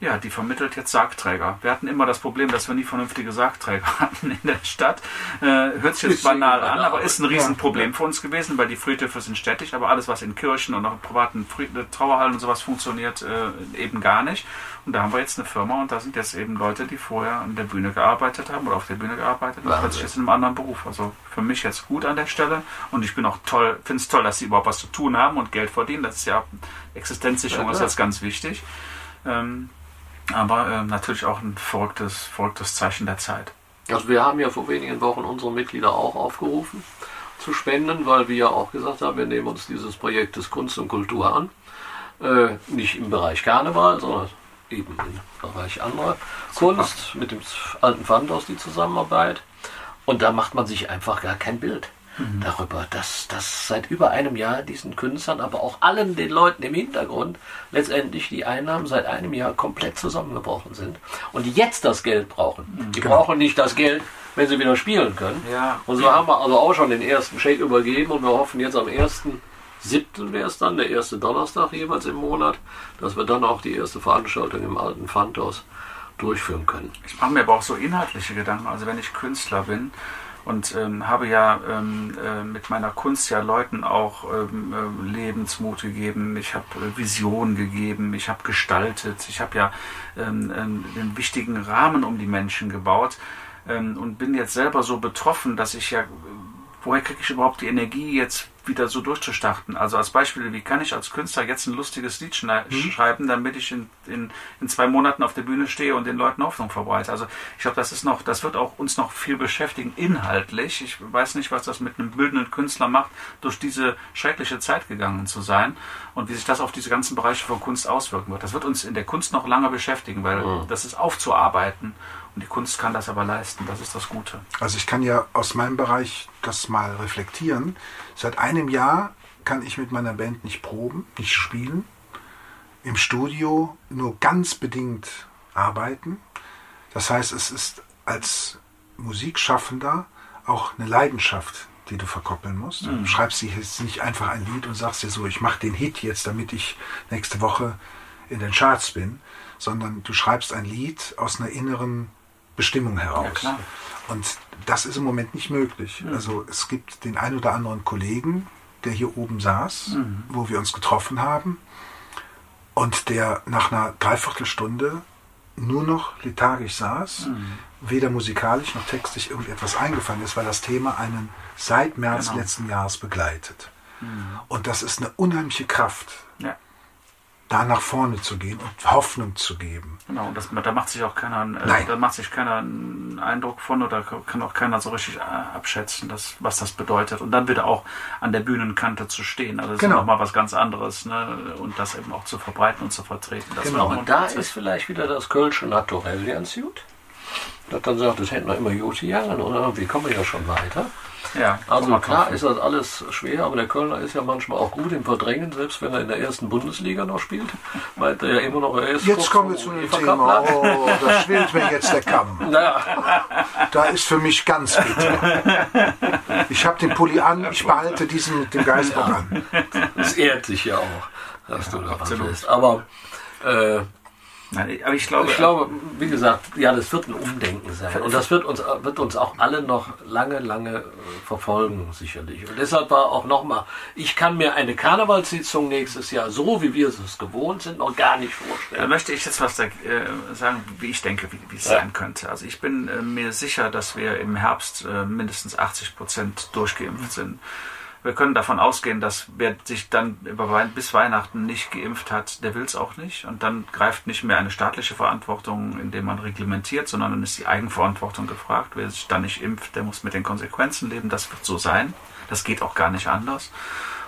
Ja, die vermittelt jetzt Sargträger. Wir hatten immer das Problem, dass wir nie vernünftige Sargträger hatten in der Stadt. Äh, hört sich jetzt banal an, aber ist ein Riesenproblem für uns gewesen, weil die Friedhöfe sind städtisch, aber alles, was in Kirchen und auch in privaten äh, Trauerhallen und sowas funktioniert, äh, eben gar nicht. Und da haben wir jetzt eine Firma und da sind jetzt eben Leute, die vorher an der Bühne gearbeitet haben oder auf der Bühne gearbeitet haben, Wahnsinn. plötzlich jetzt in einem anderen Beruf. Also für mich jetzt gut an der Stelle und ich bin auch toll, finde es toll, dass sie überhaupt was zu tun haben und Geld verdienen. Das ist ja Existenzsicherung Ja, ist jetzt ganz wichtig. Ähm, aber ähm, natürlich auch ein verrücktes, verrücktes Zeichen der Zeit. Also wir haben ja vor wenigen Wochen unsere Mitglieder auch aufgerufen zu spenden, weil wir ja auch gesagt haben, wir nehmen uns dieses Projektes Kunst und Kultur an. Äh, nicht im Bereich Karneval, sondern eben im Bereich anderer Kunst, mit dem alten Pfandhaus die Zusammenarbeit. Und da macht man sich einfach gar kein Bild darüber, dass, dass seit über einem Jahr diesen Künstlern, aber auch allen den Leuten im Hintergrund letztendlich die Einnahmen seit einem Jahr komplett zusammengebrochen sind und die jetzt das Geld brauchen. Die brauchen nicht das Geld, wenn sie wieder spielen können. Ja. Und so haben wir also auch schon den ersten Scheck übergeben und wir hoffen jetzt am 1.7. wäre es dann, der erste Donnerstag jeweils im Monat, dass wir dann auch die erste Veranstaltung im alten Pfandhaus durchführen können. Ich mache mir aber auch so inhaltliche Gedanken. Also wenn ich Künstler bin und ähm, habe ja ähm, äh, mit meiner Kunst ja Leuten auch ähm, äh, Lebensmut gegeben, ich habe äh, Vision gegeben, ich habe gestaltet, ich habe ja ähm, ähm, den wichtigen Rahmen um die Menschen gebaut. Ähm, und bin jetzt selber so betroffen, dass ich ja, woher kriege ich überhaupt die Energie jetzt wieder so durchzustarten? Also als Beispiel, wie kann ich als Künstler jetzt ein lustiges Lied schnei- schreiben, damit ich in, in, in zwei Monaten auf der Bühne stehe und den Leuten Hoffnung verbreite? Also ich glaube, das ist noch, das wird auch uns noch viel beschäftigen inhaltlich. Ich weiß nicht, was das mit einem bildenden Künstler macht, durch diese schreckliche Zeit gegangen zu sein und wie sich das auf diese ganzen Bereiche von Kunst auswirken wird. Das wird uns in der Kunst noch lange beschäftigen, weil das ist aufzuarbeiten und die Kunst kann das aber leisten. Das ist das Gute. Also ich kann ja aus meinem Bereich das mal reflektieren. Seit einem Jahr kann ich mit meiner Band nicht proben, nicht spielen. Im Studio nur ganz bedingt arbeiten. Das heißt, es ist als Musikschaffender auch eine Leidenschaft, die du verkoppeln musst. Du schreibst dir jetzt nicht einfach ein Lied und sagst dir so, ich mache den Hit jetzt, damit ich nächste Woche in den Charts bin, sondern du schreibst ein Lied aus einer inneren Bestimmung heraus. Ja. Und das ist im Moment nicht möglich. Also es gibt den ein oder anderen Kollegen, der hier oben saß, wo wir uns getroffen haben und der nach einer Dreiviertelstunde nur noch lethargisch saß, weder musikalisch noch textlich irgendetwas eingefallen ist, weil das Thema einen seit März Genau. letzten Jahres begleitet. Und das ist eine unheimliche Kraft, Ja. Da nach vorne zu gehen und Hoffnung zu geben. Genau, und das, da macht sich auch keiner, äh, da macht sich keiner einen Eindruck von oder kann auch keiner so richtig äh, abschätzen, das, was das bedeutet. Und dann wieder auch an der Bühnenkante zu stehen. Also das Genau. ist nochmal was ganz anderes, ne? Und das eben auch zu verbreiten und zu vertreten. Das Genau. Und da ist vielleicht wieder das Kölsche Naturell ganz gut. Das dann sagt, das hätten wir immer gut gegangen oder irgendwie kommen wir ja schon weiter. Ja, Also klar kaufen. ist das alles schwer, aber der Kölner ist ja manchmal auch gut im Verdrängen, selbst wenn er in der ersten Bundesliga noch spielt. Meint er ja immer noch, er ist Jetzt kommen wir zu dem UEFA Thema. Cup. Oh, da schwillt mir jetzt der Kamm. Naja, Da ist für mich ganz bitter. Ich habe den Pulli an, ich behalte diesen mit dem Geistbock an. es ehrt sich ja auch, dass du da bist. Aber äh, aber ich glaube, ich glaube, wie gesagt, ja, das wird ein Umdenken sein. Und das wird uns, wird uns auch alle noch lange, lange äh, verfolgen, sicherlich. Und deshalb war auch nochmal, ich kann mir eine Karnevalssitzung nächstes Jahr, so wie wir es gewohnt sind, noch gar nicht Da vorstellen. möchte ich jetzt was da, äh, sagen, wie ich denke, wie, es Ja. sein könnte. Also ich bin äh, mir sicher, dass wir im Herbst äh, mindestens 80 Prozent durchgeimpft sind. Wir können davon ausgehen, dass wer sich dann bis Weihnachten nicht geimpft hat, der will es auch nicht. Und dann greift nicht mehr eine staatliche Verantwortung, indem man reglementiert, sondern dann ist die Eigenverantwortung gefragt. Wer sich dann nicht impft, der muss mit den Konsequenzen leben. Das wird so sein. Das geht auch gar nicht anders.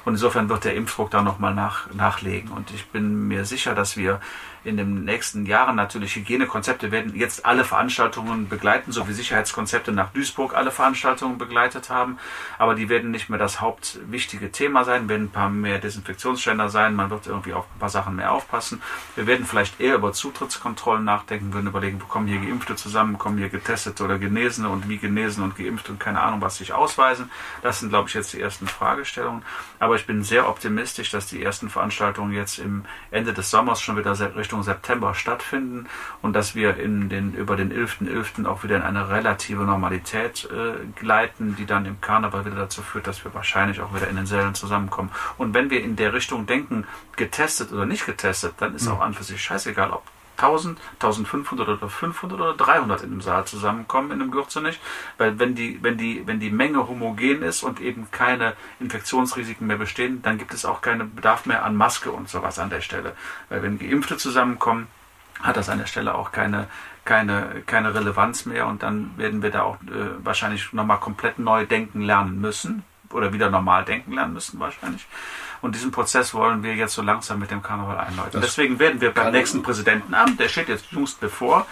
Und insofern wird der Impfdruck da nochmal nach, nachlegen. Und ich bin mir sicher, dass wir in den nächsten Jahren natürlich Hygienekonzepte werden jetzt alle Veranstaltungen begleiten, so wie Sicherheitskonzepte nach Duisburg alle Veranstaltungen begleitet haben. Aber die werden nicht mehr das hauptwichtige Thema sein, werden ein paar mehr Desinfektionsständer sein, man wird irgendwie auf ein paar Sachen mehr aufpassen. Wir werden vielleicht eher über Zutrittskontrollen nachdenken, würden überlegen, wo kommen hier Geimpfte zusammen, kommen hier Getestete oder Genesene und wie genesen und geimpft und keine Ahnung, was sich ausweisen. Das sind, glaube ich, jetzt die ersten Fragestellungen. Aber ich bin sehr optimistisch, dass die ersten Veranstaltungen jetzt im Ende des Sommers schon wieder se- Richtung September stattfinden und dass wir in den, über den 11.11. auch wieder in eine relative Normalität äh, gleiten, die dann im Karneval wieder dazu führt, dass wir wahrscheinlich auch wieder in den Sälen zusammenkommen. Und wenn wir in der Richtung denken, getestet oder nicht getestet, dann ist auch an für sich scheißegal, ob 1000, 1500 oder 500 oder 300 in einem Saal zusammenkommen in einem Gürzenich, weil wenn die, wenn die, wenn die Menge homogen ist und eben keine Infektionsrisiken mehr bestehen, dann gibt es auch keinen Bedarf mehr an Maske und sowas an der Stelle. Weil wenn Geimpfte zusammenkommen, hat das an der Stelle auch keine, keine, keine Relevanz mehr und dann werden wir da auch äh, wahrscheinlich nochmal komplett neu denken lernen müssen oder wieder normal denken lernen müssen wahrscheinlich. Und diesen Prozess wollen wir jetzt so langsam mit dem Karneval einläuten. Deswegen werden wir beim nächsten Präsidentenamt, der steht jetzt jüngst bevor,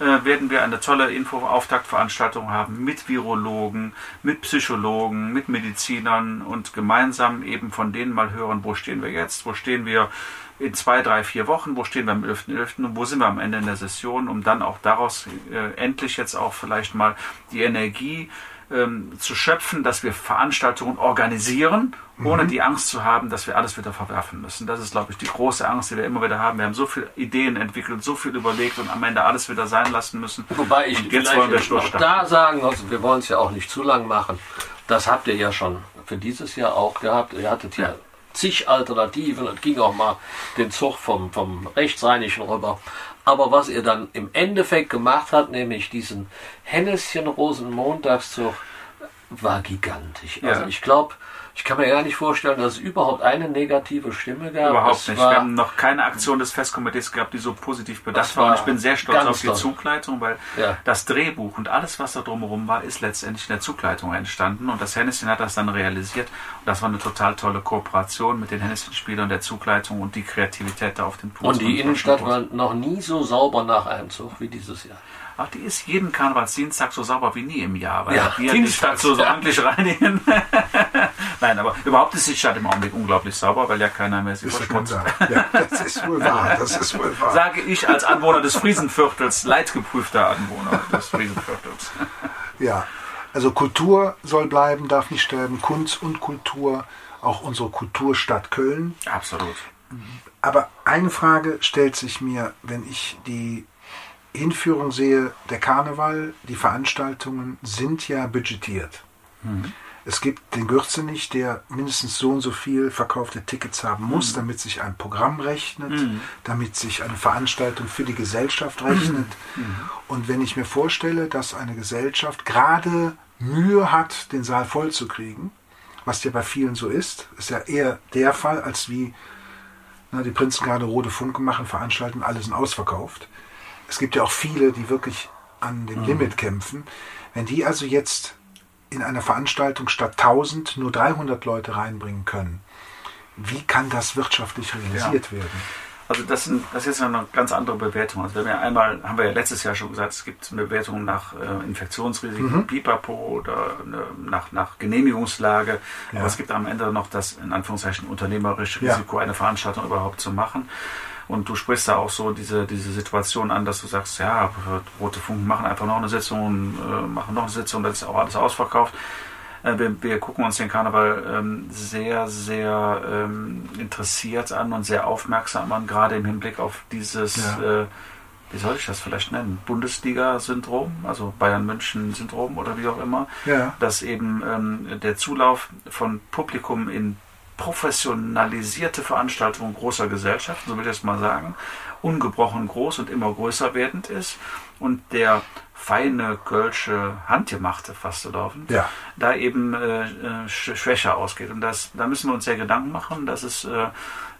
äh, werden wir eine tolle Info-Auftaktveranstaltung haben mit Virologen, mit Psychologen, mit Medizinern und gemeinsam eben von denen mal hören, wo stehen wir jetzt, wo stehen wir in zwei, drei, vier Wochen, wo stehen wir am 11.11. und wo sind wir am Ende in der Session, um dann auch daraus äh, endlich jetzt auch vielleicht mal die Energie ähm, zu schöpfen, dass wir Veranstaltungen organisieren, ohne die Angst zu haben, dass wir alles wieder verwerfen müssen. Das ist, glaube ich, die große Angst, die wir immer wieder haben. Wir haben so viele Ideen entwickelt, so viel überlegt und am Ende alles wieder sein lassen müssen. Wobei ich Und jetzt wollen wir durchstarten. da sagen muss, wir wollen es ja auch nicht zu lang machen. Das habt ihr ja schon für dieses Jahr auch gehabt. Ihr hattet ja zig Alternativen und ging auch mal den Zug vom, vom Rechtsrheinischen rüber. Aber was ihr dann im Endeffekt gemacht habt, nämlich diesen Hennäschen-Rosenmontagszug, war gigantisch. Also Ja. ich glaube, ich kann mir gar nicht vorstellen, dass es überhaupt eine negative Stimme gab. Überhaupt Es nicht. Wir haben noch keine Aktion des Festkomitees gehabt, die so positiv bedacht war. Und ich bin sehr stolz auf die toll. Zugleitung, weil Ja. das Drehbuch und alles, was da drumherum war, ist letztendlich in der Zugleitung entstanden. Und das Hennessin hat das dann realisiert. Und das war eine total tolle Kooperation mit den Hennessin-Spielern der Zugleitung und die Kreativität da auf den Fuß. und die Innenstadt war noch nie so sauber nach einem Zug wie dieses Jahr. Ach, die ist jeden Karnevalsdienstag so sauber wie nie im Jahr, weil Ja, wir die Dienstags, Stadt so, ja. ordentlich reinigen. Nein, aber überhaupt ist die Stadt im Augenblick unglaublich sauber, weil ja keiner mehr der verschmutzt. Ja, das ist wohl wahr. Das ist wohl wahr. Sage ich als Anwohner des Friesenviertels, leidgeprüfter Anwohner des Friesenviertels. Ja, also Kultur soll bleiben, darf nicht sterben. Kunst und Kultur, auch unsere Kulturstadt Köln. Absolut. Aber eine Frage stellt sich mir, wenn ich die Hinführung sehe, der Karneval, die Veranstaltungen sind ja budgetiert. Es gibt den Gürzenich, der mindestens so und so viel verkaufte Tickets haben muss, damit sich ein Programm rechnet, damit sich eine Veranstaltung für die Gesellschaft rechnet. Und wenn ich mir vorstelle, dass eine Gesellschaft gerade Mühe hat, den Saal voll zu kriegen, was ja bei vielen so ist, ist ja eher der Fall, als wie na, die Prinzen gerade rote Funke machen, veranstalten, alle sind ausverkauft. Es gibt ja auch viele, die wirklich an dem Limit kämpfen. Wenn die also jetzt in einer Veranstaltung statt 1000 nur 300 Leute reinbringen können, wie kann das wirtschaftlich realisiert werden? Also das, sind, das ist eine ganz andere Bewertung. Also wenn wir einmal, haben wir ja letztes Jahr schon gesagt, es gibt eine Bewertung nach äh, Infektionsrisiken, mhm. Pipapo oder eine, nach, nach Genehmigungslage. Ja. Aber es gibt am Ende noch das, in Anführungszeichen, unternehmerische Risiko, ja. eine Veranstaltung überhaupt zu machen. Und du sprichst da auch so diese, diese Situation an, dass du sagst, ja, Rote Funken machen einfach noch eine Sitzung, äh, machen noch eine Sitzung, das ist auch alles ausverkauft. Äh, wir, wir, gucken uns den Karneval ähm, sehr, sehr ähm, interessiert an und sehr aufmerksam an, gerade im Hinblick auf dieses, ja. äh, wie soll ich das vielleicht nennen, Bundesliga-Syndrom, also Bayern-München-Syndrom oder wie auch immer, ja. dass eben ähm, der Zulauf von Publikum in professionalisierte Veranstaltungen großer Gesellschaften, so will ich das mal sagen, ungebrochen groß und immer größer werdend ist und der feine kölsche Handgemachte fast laufen, ja. da eben äh, äh schwächer ausgeht. Und das, da müssen wir uns sehr Gedanken machen. Das ist äh,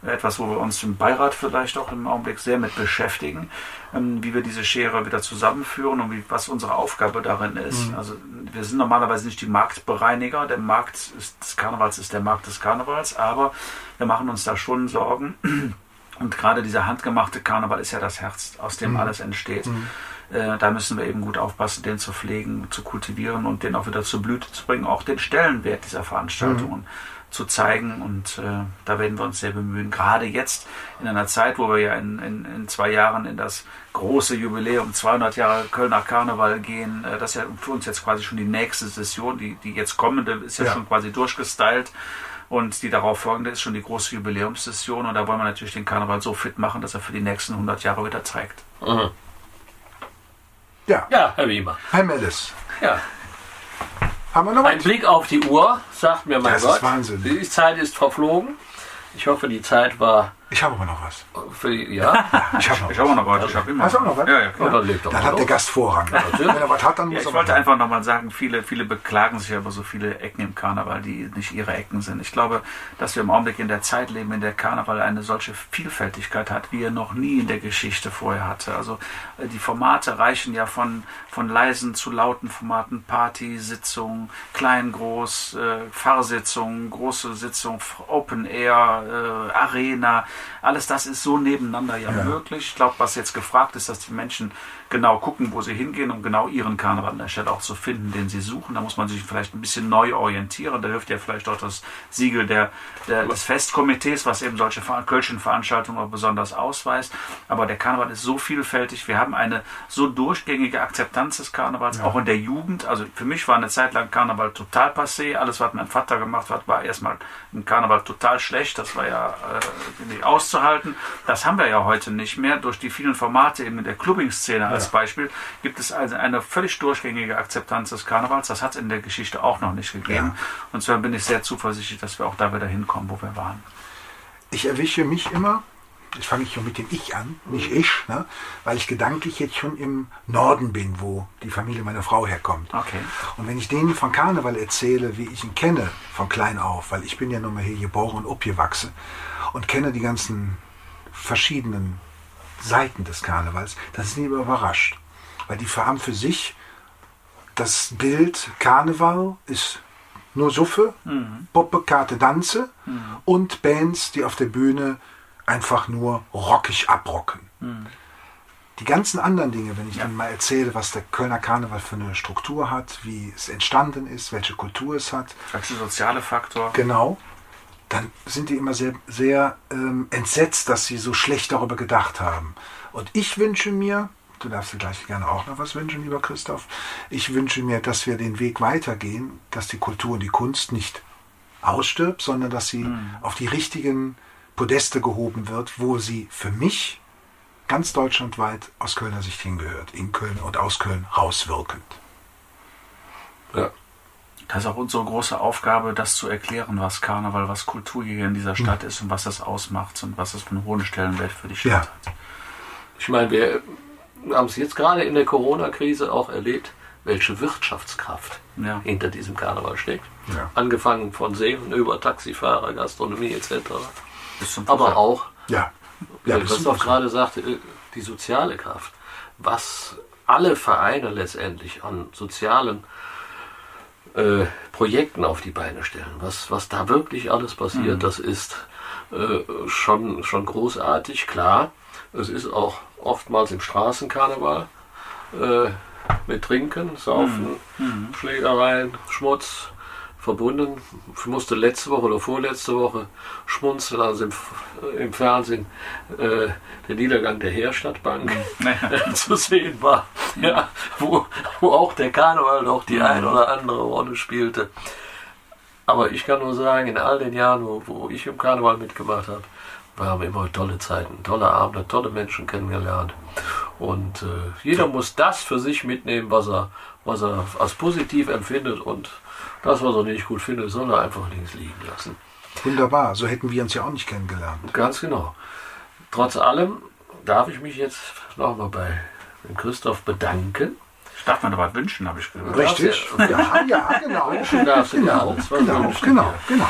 etwas, wo wir uns im Beirat vielleicht auch im Augenblick sehr mit beschäftigen, ähm, wie wir diese Schere wieder zusammenführen und wie, was unsere Aufgabe darin ist. Mhm. Also wir sind normalerweise nicht die Marktbereiniger. Der Markt ist, des Karnevals ist der Markt des Karnevals, aber wir machen uns da schon Sorgen. Und gerade dieser handgemachte Karneval ist ja das Herz, aus dem mhm. alles entsteht. Mhm. Äh, da müssen wir eben gut aufpassen, den zu pflegen, zu kultivieren und den auch wieder zur Blüte zu bringen, auch den Stellenwert dieser Veranstaltungen. Mhm zu zeigen. Und äh, da werden wir uns sehr bemühen. Gerade jetzt in einer Zeit, wo wir ja in, in, in zwei Jahren in das große Jubiläum 200 Jahre Kölner Karneval gehen. Äh, das ist ja für uns jetzt quasi schon die nächste Session. Die, die jetzt kommende ist ja, ja. schon quasi durchgestylt. Und die darauf folgende ist schon die große Jubiläumssession. Und da wollen wir natürlich den Karneval so fit machen, dass er für die nächsten 100 Jahre wieder trägt. Mhm. Ja. Ja, Herr Wiemer. Herr Mellis. Ja. Haben wir noch Ein was? Blick auf die Uhr sagt mir, mein das Gott, ist Wahnsinn. die Zeit ist verflogen. Ich hoffe, die Zeit war ich habe aber noch was. Für, ja? ich habe noch, ich hab noch was. Ich habe immer. Hast du auch noch was? Ja, ja, klar. Ja, dann, dann hat der Gast Vorrang. Wenn er was hat, dann ja, muss Ich wollte einfach nochmal sagen, viele, viele beklagen sich über so viele Ecken im Karneval, die nicht ihre Ecken sind. Ich glaube, dass wir im Augenblick in der Zeit leben, in der Karneval eine solche Vielfältigkeit hat, wie er noch nie in der Geschichte vorher hatte. Also äh, die Formate reichen ja von, von leisen zu lauten Formaten, Party, Sitzung, klein, groß, äh, Fahrsitzung, große Sitzung, Open Air, äh, Arena. Alles das ist so nebeneinander ja, ja. möglich. Ich glaube, was jetzt gefragt ist, dass die Menschen genau gucken, wo sie hingehen, um genau ihren Karneval an der Stelle auch zu finden, den sie suchen. Da muss man sich vielleicht ein bisschen neu orientieren. Da hilft ja vielleicht auch das Siegel der, der des Festkomitees, was eben solche Kölschen Veranstaltungen auch besonders ausweist. Aber der Karneval ist so vielfältig. Wir haben eine so durchgängige Akzeptanz des Karnevals, ja. auch in der Jugend. Also für mich war eine Zeit lang Karneval total passé. Alles, was mein Vater gemacht hat, war erstmal im Karneval total schlecht. Das war ja äh, nicht auszuhalten. Das haben wir ja heute nicht mehr durch die vielen Formate eben in der Clubbing-Szene als Beispiel, gibt es also eine völlig durchgängige Akzeptanz des Karnevals. Das hat es in der Geschichte auch noch nicht gegeben. Ja. Und zwar bin ich sehr zuversichtlich, dass wir auch da wieder hinkommen, wo wir waren. Ich erwische mich immer, ich fange schon mit dem Ich an, nicht ich, ne? weil ich gedanklich jetzt schon im Norden bin, wo die Familie meiner Frau herkommt. Okay. Und wenn ich denen von Karneval erzähle, wie ich ihn kenne, von klein auf, weil ich bin ja nun mal hier geboren und abgewachsen und kenne die ganzen verschiedenen Seiten des Karnevals, dann sind die immer überrascht. Weil die haben für sich das Bild Karneval ist nur Suffe, mhm. Poppe, Karte, Danze mhm. und Bands, die auf der Bühne einfach nur rockig abrocken. Mhm. Die ganzen anderen Dinge, wenn ich ja. dann mal erzähle, was der Kölner Karneval für eine Struktur hat, wie es entstanden ist, welche Kultur es hat. Als soziale Faktor. Genau dann sind die immer sehr, sehr ähm, entsetzt, dass sie so schlecht darüber gedacht haben. Und ich wünsche mir, du darfst dir gleich gerne auch noch was wünschen, lieber Christoph, ich wünsche mir, dass wir den Weg weitergehen, dass die Kultur und die Kunst nicht ausstirbt, sondern dass sie mhm. auf die richtigen Podeste gehoben wird, wo sie für mich ganz deutschlandweit aus Kölner Sicht hingehört, in Köln und aus Köln rauswirkend. Ja, das ist auch unsere große Aufgabe, das zu erklären, was Karneval, was Kultur hier in dieser Stadt ist und was das ausmacht und was das für einen hohen Stellenwert für die Stadt ja. hat. Ich meine, wir haben es jetzt gerade in der Corona-Krise auch erlebt, welche Wirtschaftskraft ja. hinter diesem Karneval steckt. Ja. Angefangen von Seen über Taxifahrer, Gastronomie etc. Aber auch, ja. Ja, du auch gerade sagte, äh, die soziale Kraft. Was alle Vereine letztendlich an sozialen äh, Projekten auf die Beine stellen. Was, was da wirklich alles passiert, mhm. das ist äh, schon, schon großartig, klar. Es ist auch oftmals im Straßenkarneval äh, mit Trinken, Saufen, Mhm. Schlägereien, Schmutz verbunden. Ich musste letzte Woche oder vorletzte Woche schmunzeln, als im, im Fernsehen äh, der Niedergang der Herstadtbank Naja. zu sehen war, ja, wo, wo auch der Karneval noch die ein oder andere Rolle spielte. Aber ich kann nur sagen, in all den Jahren, wo, wo ich im Karneval mitgemacht habe, wir haben immer tolle Zeiten, tolle Abende, tolle Menschen kennengelernt. Und äh, jeder muss das für sich mitnehmen, was er, was er als positiv empfindet und das, was er nicht gut findet, soll er einfach links liegen lassen. Wunderbar, so hätten wir uns ja auch nicht kennengelernt. Ganz genau. Trotz allem darf ich mich jetzt nochmal bei Christoph bedanken. Ich darf mir noch was wünschen, habe ich gehört. Richtig? Ja, Ja, ja, genau. Wünschen darfst du Genau, alles. Was genau, genau, genau.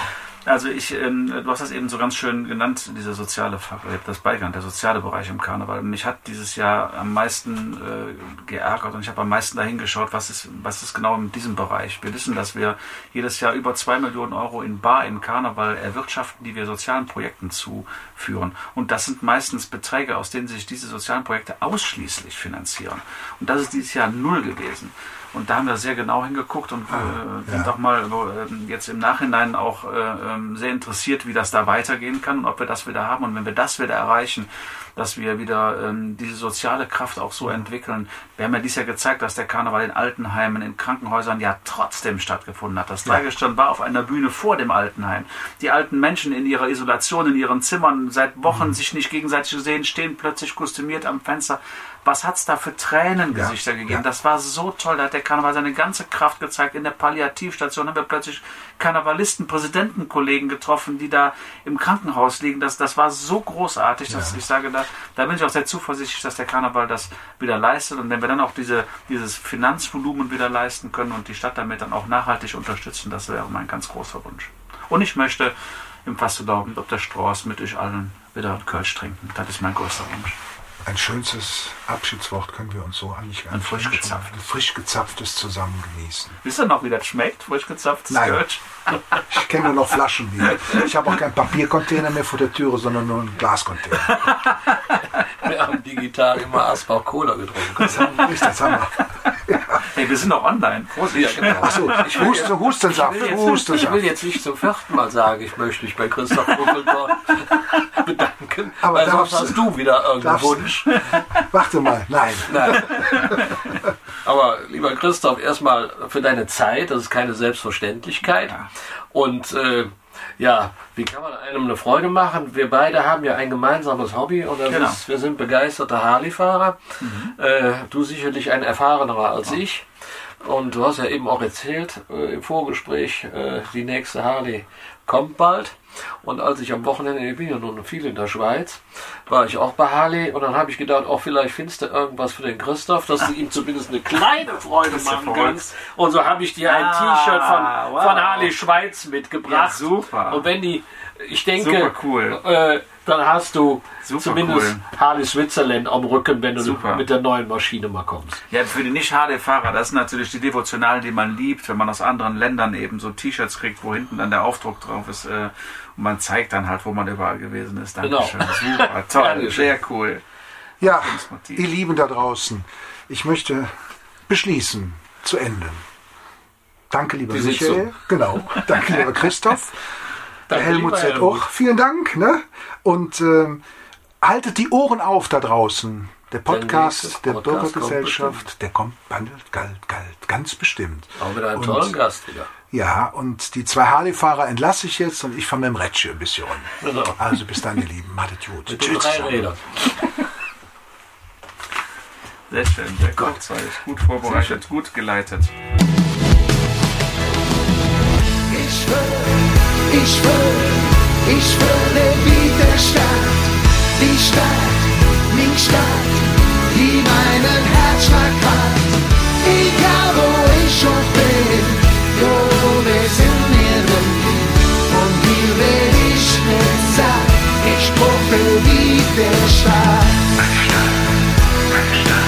Also ich, ähm, du hast das eben so ganz schön genannt, dieser soziale habe das beigegangen, der soziale Bereich im Karneval. Mich hat dieses Jahr am meisten äh, geärgert und ich habe am meisten dahin geschaut, was ist, was ist genau in diesem Bereich. Wir wissen, dass wir jedes Jahr über zwei Millionen Euro in Bar im Karneval erwirtschaften, die wir sozialen Projekten zuführen. Und das sind meistens Beträge, aus denen sich diese sozialen Projekte ausschließlich finanzieren. Und das ist dieses Jahr null gewesen. Und da haben wir sehr genau hingeguckt und äh, sind ja. auch mal äh, jetzt im Nachhinein auch äh, ähm, sehr interessiert, wie das da weitergehen kann und ob wir das wieder haben. Und wenn wir das wieder erreichen, dass wir wieder ähm, diese soziale Kraft auch so entwickeln. Wir haben ja dies Jahr gezeigt, dass der Karneval in Altenheimen, in Krankenhäusern ja trotzdem stattgefunden hat. Das Dreigestirn war auf einer Bühne vor dem Altenheim. Die alten Menschen in ihrer Isolation, in ihren Zimmern, seit Wochen sich nicht gegenseitig sehen, stehen plötzlich kostümiert am Fenster. Was hat's da für Tränengesichter Ja, gegeben? ja. Das war so toll. Da hat der Karneval seine ganze Kraft gezeigt. In der Palliativstation haben wir plötzlich Karnevalisten, Präsidentenkollegen getroffen, die da im Krankenhaus liegen. Das, das war so großartig, dass ich sage, da, da bin ich auch sehr zuversichtlich, dass der Karneval das wieder leistet. Und wenn wir dann auch diese, dieses Finanzvolumen wieder leisten können und die Stadt damit dann auch nachhaltig unterstützen, das wäre mein ganz großer Wunsch. Und ich möchte im Fastelau ob der Strauß mit euch allen wieder Kölsch trinken. Das ist mein größter Wunsch. Ein schönstes Abschiedswort können wir uns so eigentlich Ein nicht frisch gezapft. Ein frisch gezapftes zusammen genießen. Wisst ihr noch, wie das schmeckt? Frisch gezapftes Nein. Kölsch? Ich kenne nur noch Flaschen wieder. Ich habe auch keinen Papiercontainer mehr vor der Türe, sondern nur einen Glascontainer. Wir haben digital immer Asbach Cola getrunken. Das haben wir, das haben wir. Hey, wir sind auch online. Vorsicht. Ja, genau. Achso, Ich will Husten, Hustensaft, Ich will, jetzt, ich will jetzt nicht zum vierten Mal sagen, ich möchte mich bei Christoph Buckeldorf bedanken. Aber weil sonst hast du wieder irgendeinen Wunsch. Warte mal, nein. Nein. Aber lieber Christoph, erstmal für deine Zeit, das ist keine Selbstverständlichkeit. Ja. Und äh, ja, wie kann man einem eine Freude machen? Wir beide haben ja ein gemeinsames Hobby und das Genau. ist, wir sind begeisterte Harley-Fahrer. Äh, du sicherlich ein erfahrenerer als ich. Und du hast ja eben auch erzählt äh, im Vorgespräch, äh, die nächste Harley kommt bald. Und als ich am Wochenende, ich bin ja nun viel in der Schweiz, war ich auch bei Harley und dann habe ich gedacht, auch vielleicht findest du irgendwas für den Christoph, dass du ihm zumindest eine kleine Freude machen kannst. Und so habe ich dir ein Ah, T-Shirt von, wow. von Harley Schweiz mitgebracht. Ja, super. Und wenn die, ich denke, Super cool. äh, dann hast du Super zumindest cool. Harley Switzerland am Rücken, wenn du Super. mit der neuen Maschine mal kommst. Ja, für die Nicht-HD-Fahrer, das sind natürlich die Devotionalen, die man liebt, wenn man aus anderen Ländern eben so T-Shirts kriegt, wo hinten dann der Aufdruck drauf ist. Äh, und man zeigt dann halt, wo man überall gewesen ist. Dankeschön. Super, toll, Dankeschön. sehr cool. Ja, ihr Lieben da draußen, ich möchte beschließen, zu enden. Danke, lieber Die Michael. Sitzung. Genau. Danke, lieber Christoph. Der Danke, Helmut lieber Z. Helmut. auch. Vielen Dank. Ne? Und ähm, haltet die Ohren auf da draußen. Der Podcast nächste der Podcast Bürgergesellschaft, der kommt galt, galt, galt, ganz bestimmt. Auch mit einem Und- tollen Gast wieder. Ja, und die zwei Harley-Fahrer entlasse ich jetzt und ich fahre mit dem Rätsche ein bisschen rum. Genau. Also bis dann, ihr Lieben. Macht gut. Mit den drei Rädern. Sehr schön, sehr kurzweilig, gut vorbereitet, gut geleitet. Ich will, ich will, ich würde wieder Stadt, die Stadt, die Stadt, die meinen Herzschlag hat. Egal wo ich auch bin, jo, wir sind nirgendwo. Und hier bin ich nicht satt, ich brauche wieder Stadt. Stadt, Stadt.